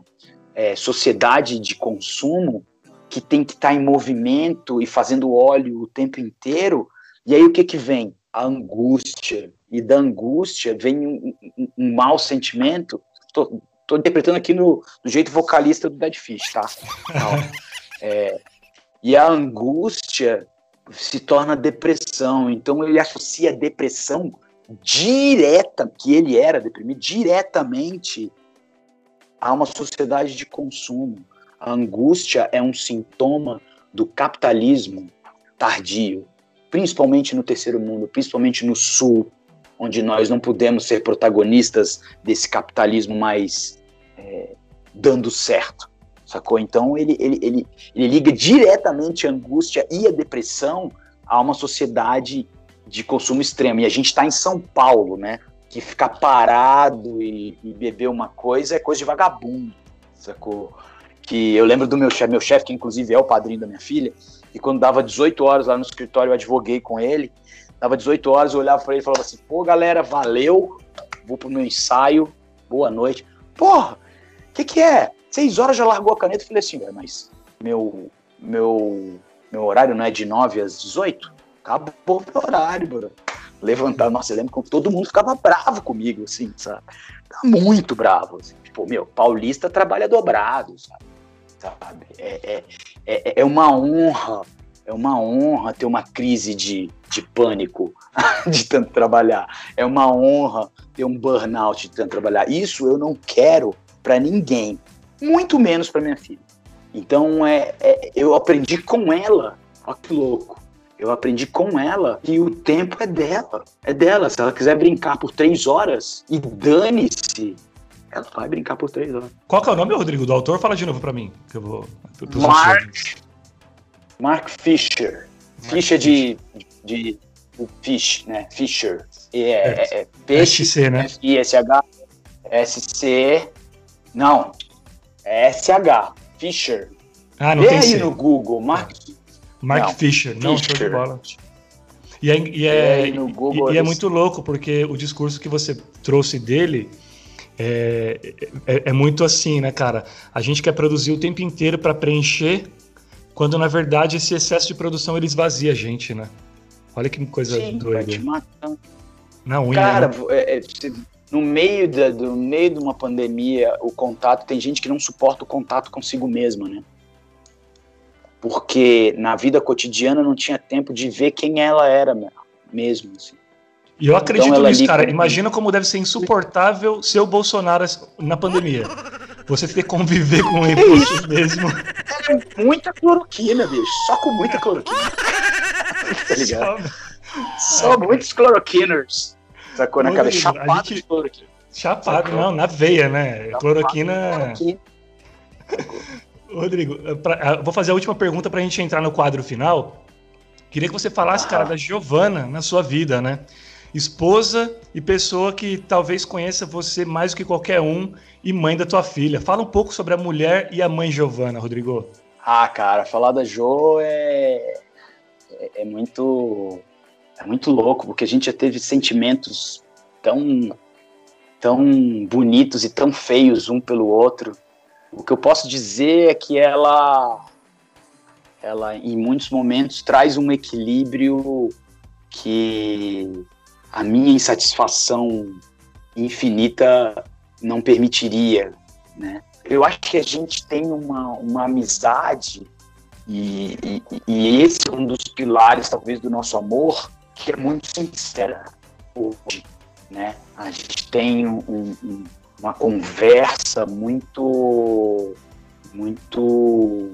é, sociedade de consumo que tem que estar tá em movimento e fazendo óleo o tempo inteiro. E aí o que que vem? A angústia. E da angústia vem um, um, um mau sentimento. Estou interpretando aqui no, do jeito vocalista do Dead Fish, tá? é, e a angústia se torna depressão. Então ele associa a depressão direta, que ele era deprimido, diretamente a uma sociedade de consumo. A angústia é um sintoma do capitalismo tardio, principalmente no terceiro mundo, principalmente no sul, onde nós não podemos ser protagonistas desse capitalismo mais é, dando certo, sacou? Então ele, ele, ele, ele liga diretamente a angústia e a depressão a uma sociedade de consumo extremo. E a gente está em São Paulo, né? Que ficar parado e, e, beber uma coisa é coisa de vagabundo, sacou? Que eu lembro do meu chefe, meu chefe, que inclusive é o padrinho da minha filha, e quando dava 18 horas lá no escritório, eu advoguei com ele, dava 18 horas, eu olhava para ele e falava assim, pô, galera, valeu, vou pro meu ensaio, boa noite. Porra, o que que é? Seis horas já largou a caneta, eu falei assim, mas meu, meu, meu horário não é de 9 às 18? Acabou o horário, bro. Levantar, nossa, eu lembro que todo mundo ficava bravo comigo, assim, sabe? Muito bravo. Assim. Tipo, meu, paulista trabalha dobrado, sabe? Sabe? É, é, é, é uma honra, é uma honra ter uma crise de, de pânico de tanto trabalhar. É uma honra ter um burnout de tanto trabalhar. Isso eu não quero para ninguém, muito menos para minha filha. Então é, é, eu aprendi com ela, olha que louco. Eu aprendi com ela que o tempo é dela. É dela. Se ela quiser brincar por três horas e dane-se, ela vai brincar por três horas. Qual que é o nome, Rodrigo, do autor? Fala de novo para mim, que eu vou. Mark, Mark Fisher. Fisher de, de, de Fish, né? Fisher. É, é, é, é peixe. SC, né? F-I-S-H. S-C. Não. É S-H. Fisher. Ah, não Vê tem aí C. no Google, Mark. Mark não, Fisher. Não, Fisher. show de bola. E é, e é, e, e é muito louco, porque o discurso que você trouxe dele é, é, é, muito assim, né, cara? A gente quer produzir o tempo inteiro para preencher, quando na verdade esse excesso de produção ele esvazia a gente, né? Olha que coisa Sim, doida. Na unha. Cara, né? é, é, no meio da, do meio de uma pandemia, o contato tem gente que não suporta o contato consigo mesma, né? Porque na vida cotidiana não tinha tempo de ver quem ela era mesmo. Assim. E eu acredito então, nisso, cara. Imagina como deve ser insuportável ser o Bolsonaro na pandemia. Você ter que conviver com ele você mesmo. É muita cloroquina, bicho. Só com muita cloroquina. tá ligado? Só, Só muitos cloroquiners. Sacou na cara? Chapado gente... de cloroquina. Chapado, Sacou? não, na veia, né? Chapado cloroquina. cloroquina. Rodrigo, pra, vou fazer a última pergunta pra gente entrar no quadro final. Queria que você falasse, ah. cara, da Giovana na sua vida, né? Esposa e pessoa que talvez conheça você mais do que qualquer um e mãe da tua filha. Fala um pouco sobre a mulher e a mãe Giovana, Rodrigo. Ah, cara, falar da Jo é, é, é muito é muito louco, porque a gente já teve sentimentos tão tão bonitos e tão feios um pelo outro. O que eu posso dizer é que ela ela em muitos momentos traz um equilíbrio que a minha insatisfação infinita não permitiria, né? Eu acho que a gente tem uma, uma amizade e, e, e esse é um dos pilares, talvez, do nosso amor, que é muito sincera hoje, né? A gente tem um, um, uma conversa muito, muito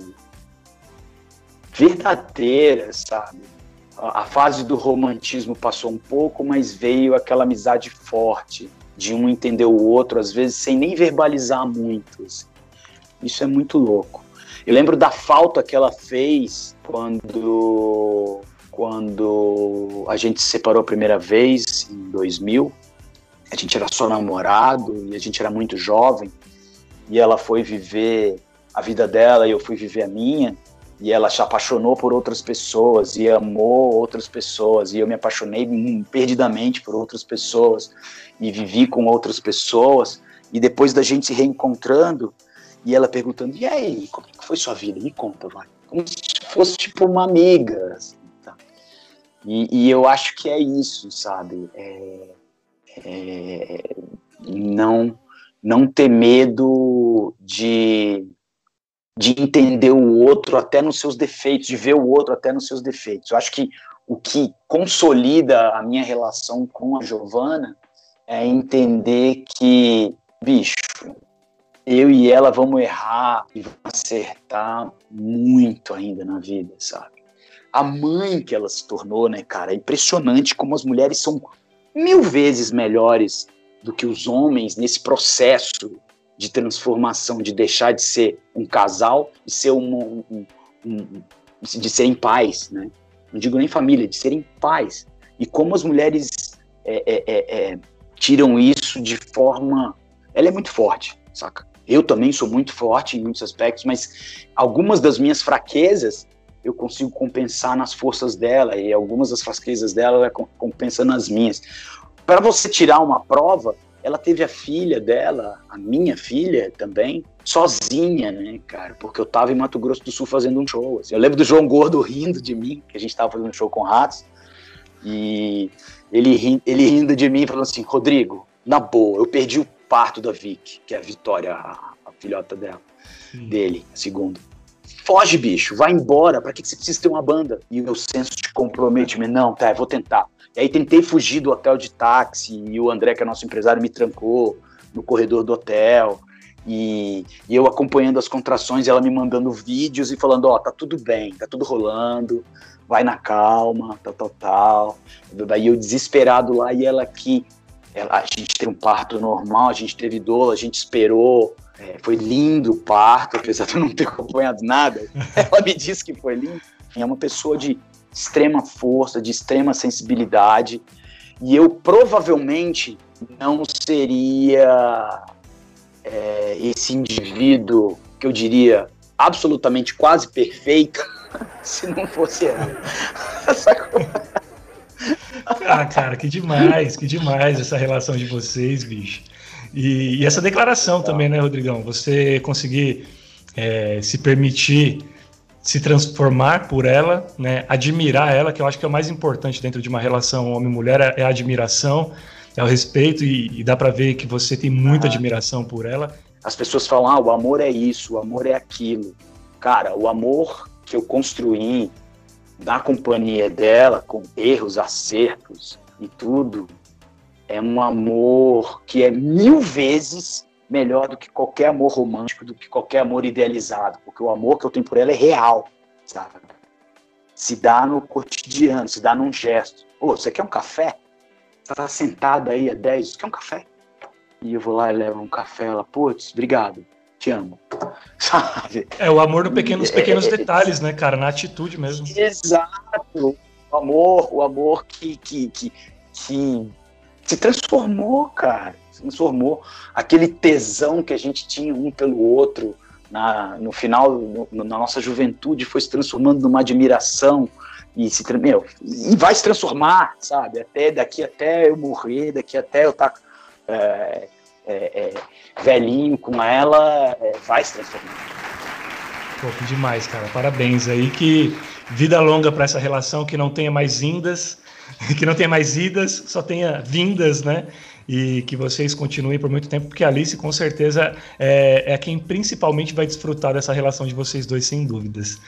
verdadeira, sabe? A fase do romantismo passou um pouco, mas veio aquela amizade forte, de um entender o outro, às vezes sem nem verbalizar muito. Assim. Isso é muito louco. Eu lembro da falta que ela fez quando, quando a gente se separou a primeira vez, em 2000. A gente era só namorado e a gente era muito jovem. E ela foi viver a vida dela e eu fui viver a minha e ela se apaixonou por outras pessoas e amou outras pessoas e eu me apaixonei perdidamente por outras pessoas e vivi com outras pessoas. E depois da gente se reencontrando e ela perguntando e aí como é foi sua vida? Me conta vai. Como se fosse tipo uma amiga assim, tá? e, e, eu acho que é isso sabe? É, é, não não ter medo de de entender o outro até nos seus defeitos, de ver o outro até nos seus defeitos. Eu acho que o que consolida a minha relação com a Giovana é entender que, bicho, eu e ela vamos errar e vamos acertar muito ainda na vida, sabe? A mãe que ela se tornou, né, cara? É impressionante como as mulheres são mil vezes melhores do que os homens nesse processo de transformação, de deixar de ser um casal e ser um, um, de ser em paz, né? Não digo nem família, de ser em paz. E como as mulheres é, é, é, é, tiram isso de forma. Ela é muito forte, saca? Eu também sou muito forte em muitos aspectos, mas algumas das minhas fraquezas eu consigo compensar nas forças dela e algumas das fraquezas dela ela compensa nas minhas. Para você tirar uma prova, ela teve a filha dela, a minha filha também, sozinha, né, cara? Porque eu tava em Mato Grosso do Sul fazendo um show. Assim. Eu lembro do João Gordo rindo de mim, que a gente tava fazendo um show com ratos, e ele, ele rindo de mim, falando assim: Rodrigo, na boa, eu perdi o parto da Vic, que é a Vitória, a, a filhota dela, Sim. dele, a segunda. Foge, bicho, vai embora. Para que, que você precisa ter uma banda? E o meu senso de comprometimento, não, tá, eu vou tentar. E aí tentei fugir do hotel de táxi e o André, que é nosso empresário, me trancou no corredor do hotel. E, e eu acompanhando as contrações, ela me mandando vídeos e falando: Ó, oh, tá tudo bem, tá tudo rolando, vai na calma, tal, tal, tal. Daí eu desesperado lá e ela aqui. Ela, a gente teve um parto normal, a gente teve dor, a gente esperou. É, foi lindo o parto, apesar de eu não ter acompanhado nada. Ela me disse que foi lindo. É uma pessoa de extrema força, de extrema sensibilidade. E eu provavelmente não seria é, esse indivíduo que eu diria absolutamente quase perfeito se não fosse ela. ah, cara, que demais, que demais essa relação de vocês, bicho. E, e essa declaração também, né, Rodrigão? Você conseguir é, se permitir se transformar por ela, né, admirar ela, que eu acho que é o mais importante dentro de uma relação homem-mulher, é, é a admiração, é o respeito, e, e dá para ver que você tem muita ah. admiração por ela. As pessoas falam, ah, o amor é isso, o amor é aquilo. Cara, o amor que eu construí na companhia dela, com erros, acertos e tudo, é um amor que é mil vezes melhor do que qualquer amor romântico, do que qualquer amor idealizado, porque o amor que eu tenho por ela é real, sabe? Se dá no cotidiano, se dá num gesto. Ô, você quer um café? Você tá sentado aí há 10, você quer um café? E eu vou lá e levo um café, ela, putz, obrigado, te amo. Sabe? É o amor no pequeno, nos pequenos é, detalhes, né, cara? Na atitude mesmo. Exato. O amor, o amor que, que, que, que se transformou, cara transformou. Aquele tesão que a gente tinha um pelo outro na, no final, no, na nossa juventude, foi se transformando numa admiração e se meu, e vai se transformar, sabe? Até daqui até eu morrer, daqui até eu estar tá, é, é, é, velhinho com ela, é, vai se transformar. Pô, que demais, cara. Parabéns aí. Que vida longa para essa relação, que não tenha mais indas, que não tenha mais idas, só tenha vindas, né? E que vocês continuem por muito tempo, porque a Alice com certeza é, é quem principalmente vai desfrutar dessa relação de vocês dois, sem dúvidas.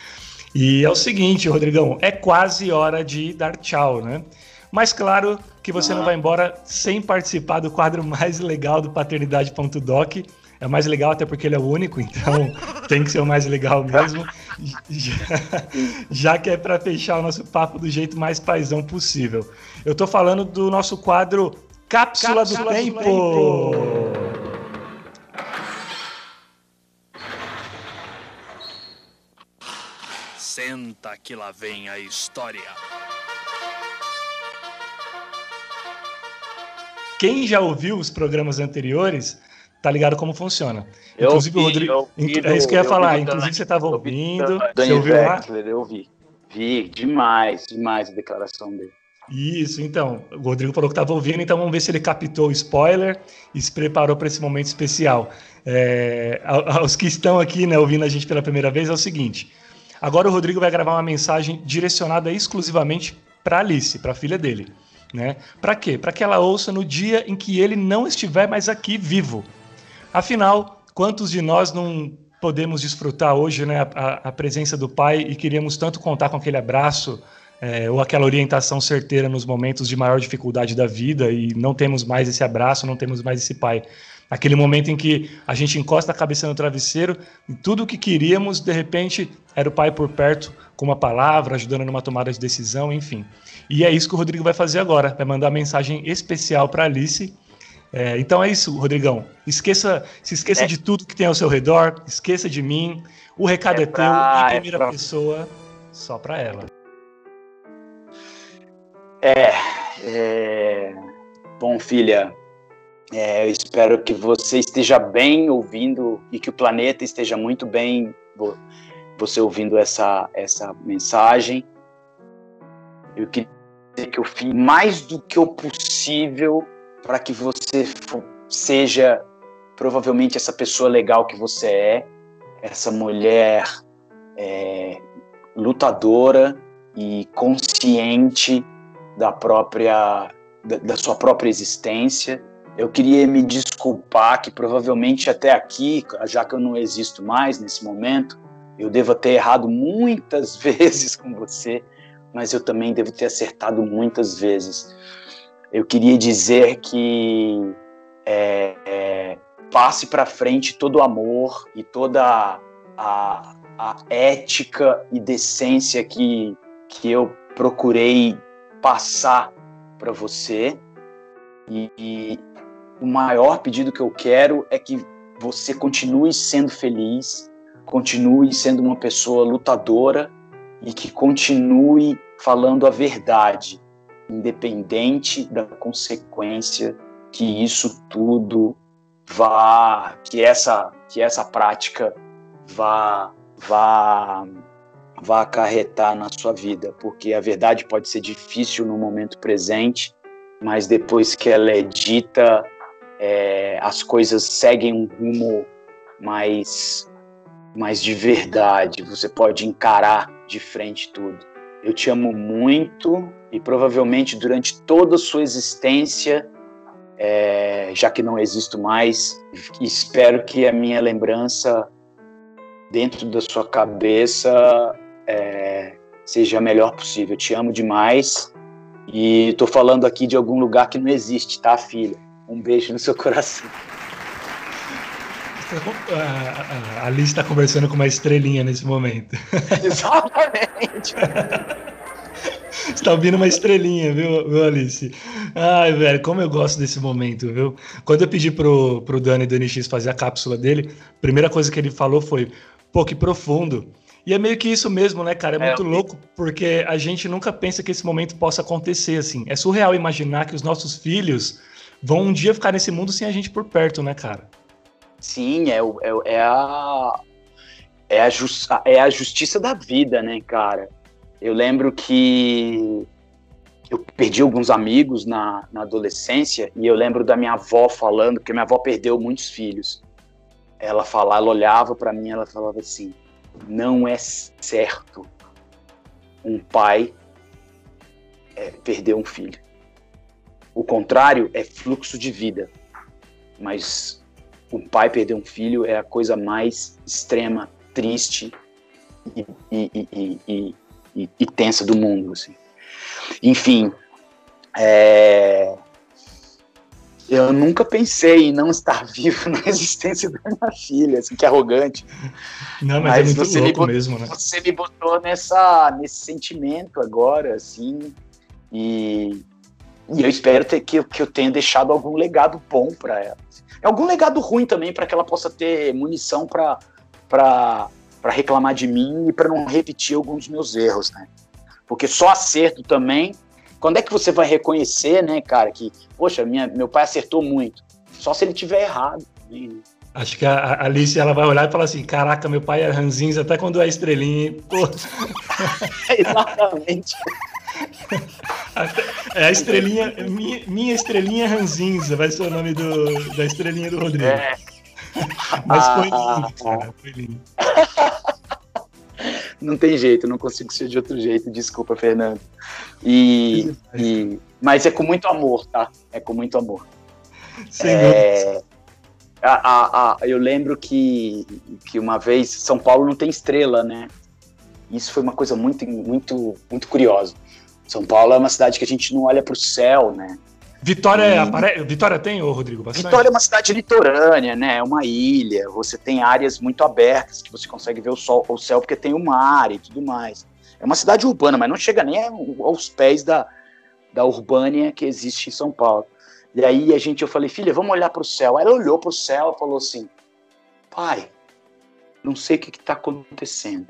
E é o seguinte, Rodrigão, é quase hora de dar tchau, né? Mas claro que você não vai embora sem participar do quadro mais legal do paternidade.doc. É o mais legal até porque ele é o único, então tem que ser o mais legal mesmo. Já, já que é para fechar o nosso papo do jeito mais paisão possível. Eu tô falando do nosso quadro Cápsula, Cápsula do, tempo. do Tempo. Senta que lá vem a história. Quem já ouviu os programas anteriores tá ligado como funciona. Eu Inclusive, vi, o Rodrigo. é isso que eu ia falar. Inclusive, você estava ouvindo. Você ouviu lá? Eu vi. Vi demais, demais a declaração dele. Isso, então. O Rodrigo falou que estava ouvindo, então vamos ver se ele captou o spoiler e se preparou para esse momento especial. É, aos que estão aqui né, ouvindo a gente pela primeira vez, é o seguinte: agora o Rodrigo vai gravar uma mensagem direcionada exclusivamente para Alice, para a filha dele. Né? Para quê? Para que ela ouça no dia em que ele não estiver mais aqui vivo. Afinal, quantos de nós não podemos desfrutar hoje né, a, a presença do pai e queríamos tanto contar com aquele abraço? É, ou aquela orientação certeira nos momentos de maior dificuldade da vida e não temos mais esse abraço, não temos mais esse pai. Aquele momento em que a gente encosta a cabeça no travesseiro e tudo o que queríamos, de repente, era o pai por perto, com uma palavra, ajudando numa tomada de decisão, enfim. E é isso que o Rodrigo vai fazer agora, vai mandar uma mensagem especial para Alice É, então é isso, Rodrigão. Esqueça, se esqueça é. de tudo que tem ao seu redor, esqueça de mim. O recado é, é pra, teu, em primeira pra... pessoa, só para ela. É, é, bom, filha, é, eu espero que você esteja bem ouvindo e que o planeta esteja muito bem você ouvindo essa, essa mensagem. Eu queria que eu fiz mais do que o possível para que você seja provavelmente essa pessoa legal que você é, essa mulher é, lutadora e consciente da própria da, da, sua própria existência. Eu queria me desculpar que provavelmente até aqui, já que eu não existo mais nesse momento, eu devo ter errado muitas vezes com você, mas eu também devo ter acertado muitas vezes. Eu queria dizer que é, é, passe para frente todo o amor e toda a, a ética e decência que, que eu procurei passar para você. E, e o maior pedido que eu quero é que você continue sendo feliz, continue sendo uma pessoa lutadora e que continue falando a verdade, independente da consequência que isso tudo vá, que essa, que essa prática vá, vá, vá acarretar na sua vida, porque a verdade pode ser difícil no momento presente, mas depois que ela é dita, é, as coisas seguem um rumo mais, mais de verdade. Você pode encarar de frente tudo. Eu te amo muito e provavelmente durante toda a sua existência é, já que não existo mais. Espero que a minha lembrança dentro da sua cabeça é, seja a melhor possível. Eu te amo demais e estou falando aqui de algum lugar que não existe, tá, filha? Um beijo no seu coração. A Alice está conversando com uma estrelinha nesse momento. Exatamente. Você tá ouvindo uma estrelinha, viu, viu, Alice? Ai, velho, como eu gosto desse momento, viu? Quando eu pedi pro, pro Dani do NX fazer a cápsula dele, a primeira coisa que ele falou foi: pô, que profundo. E é meio que isso mesmo, né, cara? É, é muito louco, porque a gente nunca pensa que esse momento possa acontecer, assim. É surreal imaginar que os nossos filhos vão um dia ficar nesse mundo sem a gente por perto, né, cara? Sim, é, é, é a. É a, just, é a justiça da vida, né, cara? Eu lembro que eu perdi alguns amigos na, na adolescência e eu lembro da minha avó falando, porque minha avó perdeu muitos filhos. Ela falava, ela olhava para mim, ela falava assim: não é certo um pai é, perder um filho. O contrário é fluxo de vida, mas um pai perder um filho é a coisa mais extrema, triste e, e, e, e tensa do mundo, assim. Enfim, é... eu nunca pensei em não estar vivo na existência da minha filha, assim, que arrogante. Não, mas, é mas é muito louco botou, mesmo, né? Você me botou nessa, nesse sentimento agora, assim, e, e eu espero ter, que, que eu tenha deixado algum legado bom para ela. Algum legado ruim também para que ela possa ter munição para para reclamar de mim e para não repetir alguns dos meus erros, né? Porque só acerto também. Quando é que você vai reconhecer, né, cara, que, poxa, minha, meu pai acertou muito? Só se ele tiver errado. Né? Acho que a Alice ela vai olhar e falar assim: Caraca, meu pai é ranzinza até quando é estrelinha. Pô. Exatamente. É a estrelinha, minha, minha estrelinha ranzinza, vai ser o nome do, da estrelinha do Rodrigo. É. Mas foi ah, lindo, cara, foi lindo. Não tem jeito, não consigo ser de outro jeito, desculpa, Fernando. E, e mas é com muito amor, tá? É com muito amor. Sim, é, a, a, a, eu lembro que, que uma vez São Paulo não tem estrela, né? Isso foi uma coisa muito, muito, muito curiosa. São Paulo é uma cidade que a gente não olha para o céu, né? Vitória, e... apare... Vitória tem, ô Rodrigo? Bastante? Vitória é uma cidade litorânea, né? É uma ilha. Você tem áreas muito abertas que você consegue ver o, sol, o céu porque tem o mar e tudo mais. É uma cidade urbana, mas não chega nem aos pés da, da urbânia que existe em São Paulo. E aí a gente, eu falei, filha, vamos olhar para o céu. Ela olhou para o céu e falou assim, pai, não sei o que está acontecendo,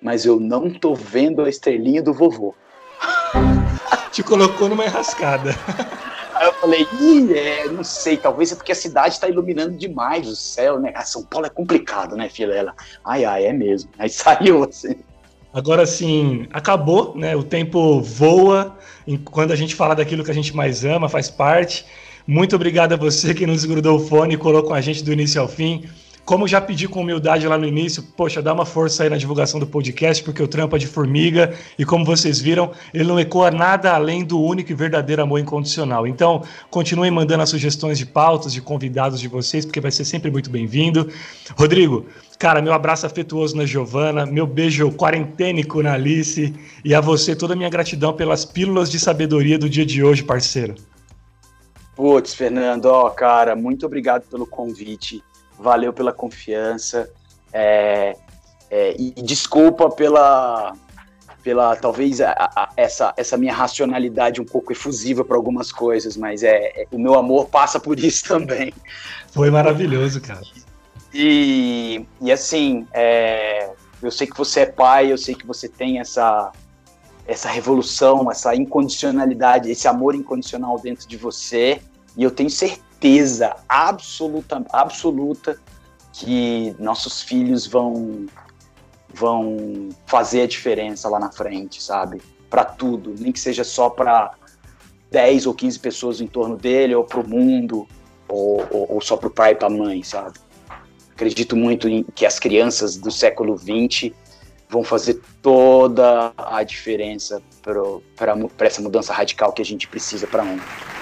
mas eu não tô vendo a estrelinha do vovô. Te colocou numa enrascada. Aí eu falei, Ih, é, não sei, talvez é porque a cidade está iluminando demais o céu, né? Ah, São Paulo é complicado, né, filha? Ela, ai, ai, é mesmo. Aí saiu assim. Agora sim, acabou, né? O tempo voa quando a gente fala daquilo que a gente mais ama, faz parte. Muito obrigado a você que nos grudou o fone e colocou a gente do início ao fim. Como já pedi com humildade lá no início, poxa, dá uma força aí na divulgação do podcast, porque o trampo é de formiga, e como vocês viram, ele não ecoa nada além do único e verdadeiro amor incondicional. Então, continuem mandando as sugestões de pautas, de convidados de vocês, porque vai ser sempre muito bem-vindo. Rodrigo, cara, meu abraço afetuoso na Giovana, meu beijo quarentênico na Alice, e a você toda a minha gratidão pelas pílulas de sabedoria do dia de hoje, parceiro. Putz, Fernando, ó, cara, muito obrigado pelo convite valeu pela confiança. É, é, e desculpa pela, pela talvez a, a, essa, essa minha racionalidade um pouco efusiva para algumas coisas, mas é, é, o meu amor passa por isso também. Foi maravilhoso, cara. E, e assim, é, eu sei que você é pai, eu sei que você tem essa essa revolução, essa incondicionalidade, esse amor incondicional dentro de você, e eu tenho certeza certeza absoluta, absoluta que nossos filhos vão vão fazer a diferença lá na frente, sabe? Para tudo, nem que seja só para 10 ou 15 pessoas em torno dele, ou para o mundo, ou, ou, ou só para o pai e para a mãe, sabe? Acredito muito em que as crianças do século 20 vão fazer toda a diferença para essa mudança radical que a gente precisa para ontem.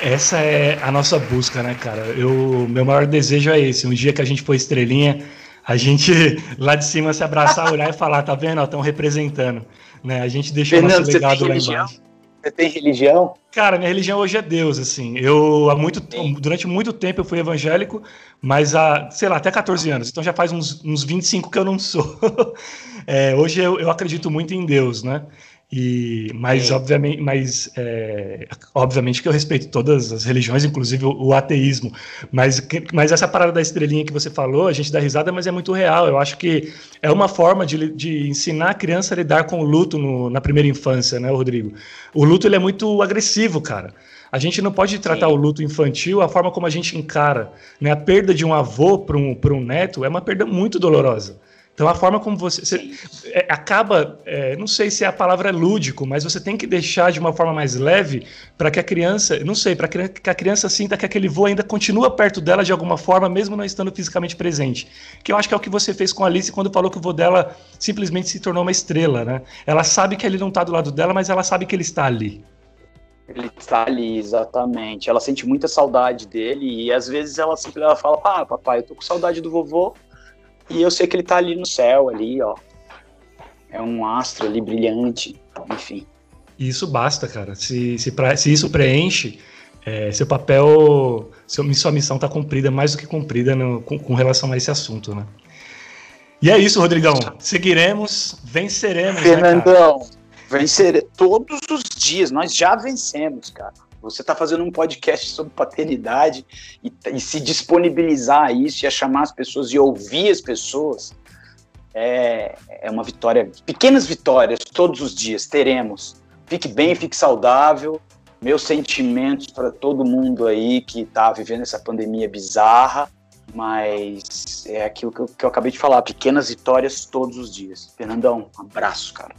Essa é a nossa busca, né, cara? Eu, meu maior desejo é esse. Um dia que a gente for estrelinha, a gente lá de cima se abraçar, olhar e falar, tá vendo? Estão representando. Né? A gente deixou Fernando, nosso legado lá embaixo. Você tem religião? Cara, minha religião hoje é Deus, assim. Eu há muito durante muito tempo eu fui evangélico, mas há, sei lá, até 14 anos. Então já faz uns, uns 25 que eu não sou. é, hoje eu, eu acredito muito em Deus, né? E, mas, obviamente, mas é, obviamente que eu respeito todas as religiões, inclusive o, o, ateísmo. Mas, mas essa parada da estrelinha que você falou, a gente dá risada, mas é muito real. Eu acho que é uma forma de, de ensinar a criança a lidar com o luto no, na primeira infância, né, Rodrigo? O luto ele é muito agressivo, cara. A gente não pode tratar Sim. o luto infantil a forma como a gente encara. Né? A perda de um avô para um, um neto é uma perda muito dolorosa. Então a forma como você, você é, acaba, é, não sei se a palavra é lúdico, mas você tem que deixar de uma forma mais leve para que a criança, não sei, para que a criança sinta que aquele voo ainda continua perto dela de alguma forma, mesmo não estando fisicamente presente. Que eu acho que é o que você fez com a Alice quando falou que o voo dela simplesmente se tornou uma estrela, né? Ela sabe que ele não está do lado dela, mas ela sabe que ele está ali. Ele está ali, exatamente. Ela sente muita saudade dele e às vezes ela simplesmente ela fala: Ah, papai, eu tô com saudade do vovô e eu sei que ele tá ali no céu, ali, ó. É um astro ali brilhante, enfim. Isso basta, cara. Se, se, pra, se isso preenche, é, seu papel, seu, sua missão está cumprida, mais do que cumprida no, com, com, relação a esse assunto, né? E é isso, Rodrigão. Seguiremos, venceremos. Né, Fernandão, né, vencer todos os dias. Nós já vencemos, cara. Você está fazendo um podcast sobre paternidade e, e, se disponibilizar a isso e a chamar as pessoas e ouvir as pessoas é, é uma vitória. Pequenas vitórias todos os dias teremos. Fique bem, fique saudável. Meus sentimentos para todo mundo aí que está vivendo essa pandemia bizarra, mas é aquilo que eu, que eu acabei de falar: pequenas vitórias todos os dias. Fernandão, um abraço, cara.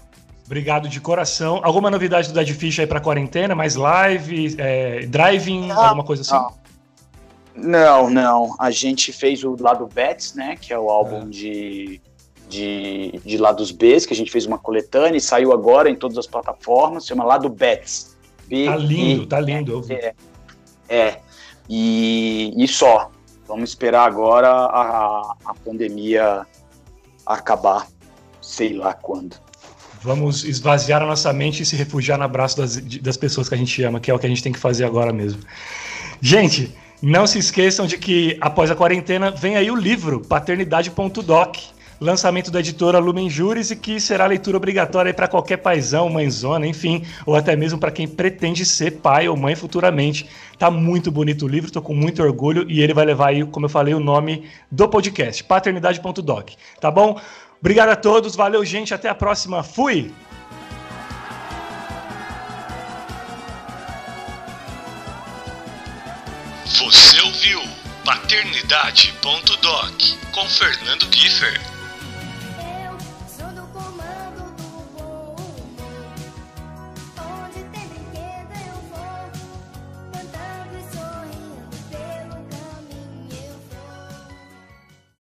Obrigado de coração. Alguma novidade do Dead Fish aí pra quarentena? Mais live, é, driving, alguma coisa assim? Não. não, não. A gente fez o Lado Bets, né? Que é o álbum é. de, de, de lados B, que a gente fez uma coletânea e saiu agora em todas as plataformas. Chama Lado Bets. B tá lindo, tá lindo. É, é. E, e só. Vamos esperar agora a, a pandemia acabar. Sei lá quando. Vamos esvaziar a nossa mente e se refugiar no abraço das, das pessoas que a gente ama, que é o que a gente tem que fazer agora mesmo. Gente, não se esqueçam de que após a quarentena vem aí o livro paternidade.doc. lançamento da editora Lumen Juris e que será leitura obrigatória para qualquer paizão, mãezona, enfim, ou até mesmo para quem pretende ser pai ou mãe futuramente. Tá muito bonito o livro, tô com muito orgulho e ele vai levar aí, como eu falei, o nome do podcast, paternidade.doc. Tá bom? Obrigado a todos, valeu gente, até a próxima. Fui. Você ouviu Paternidade.doc com Fernando Kiefer.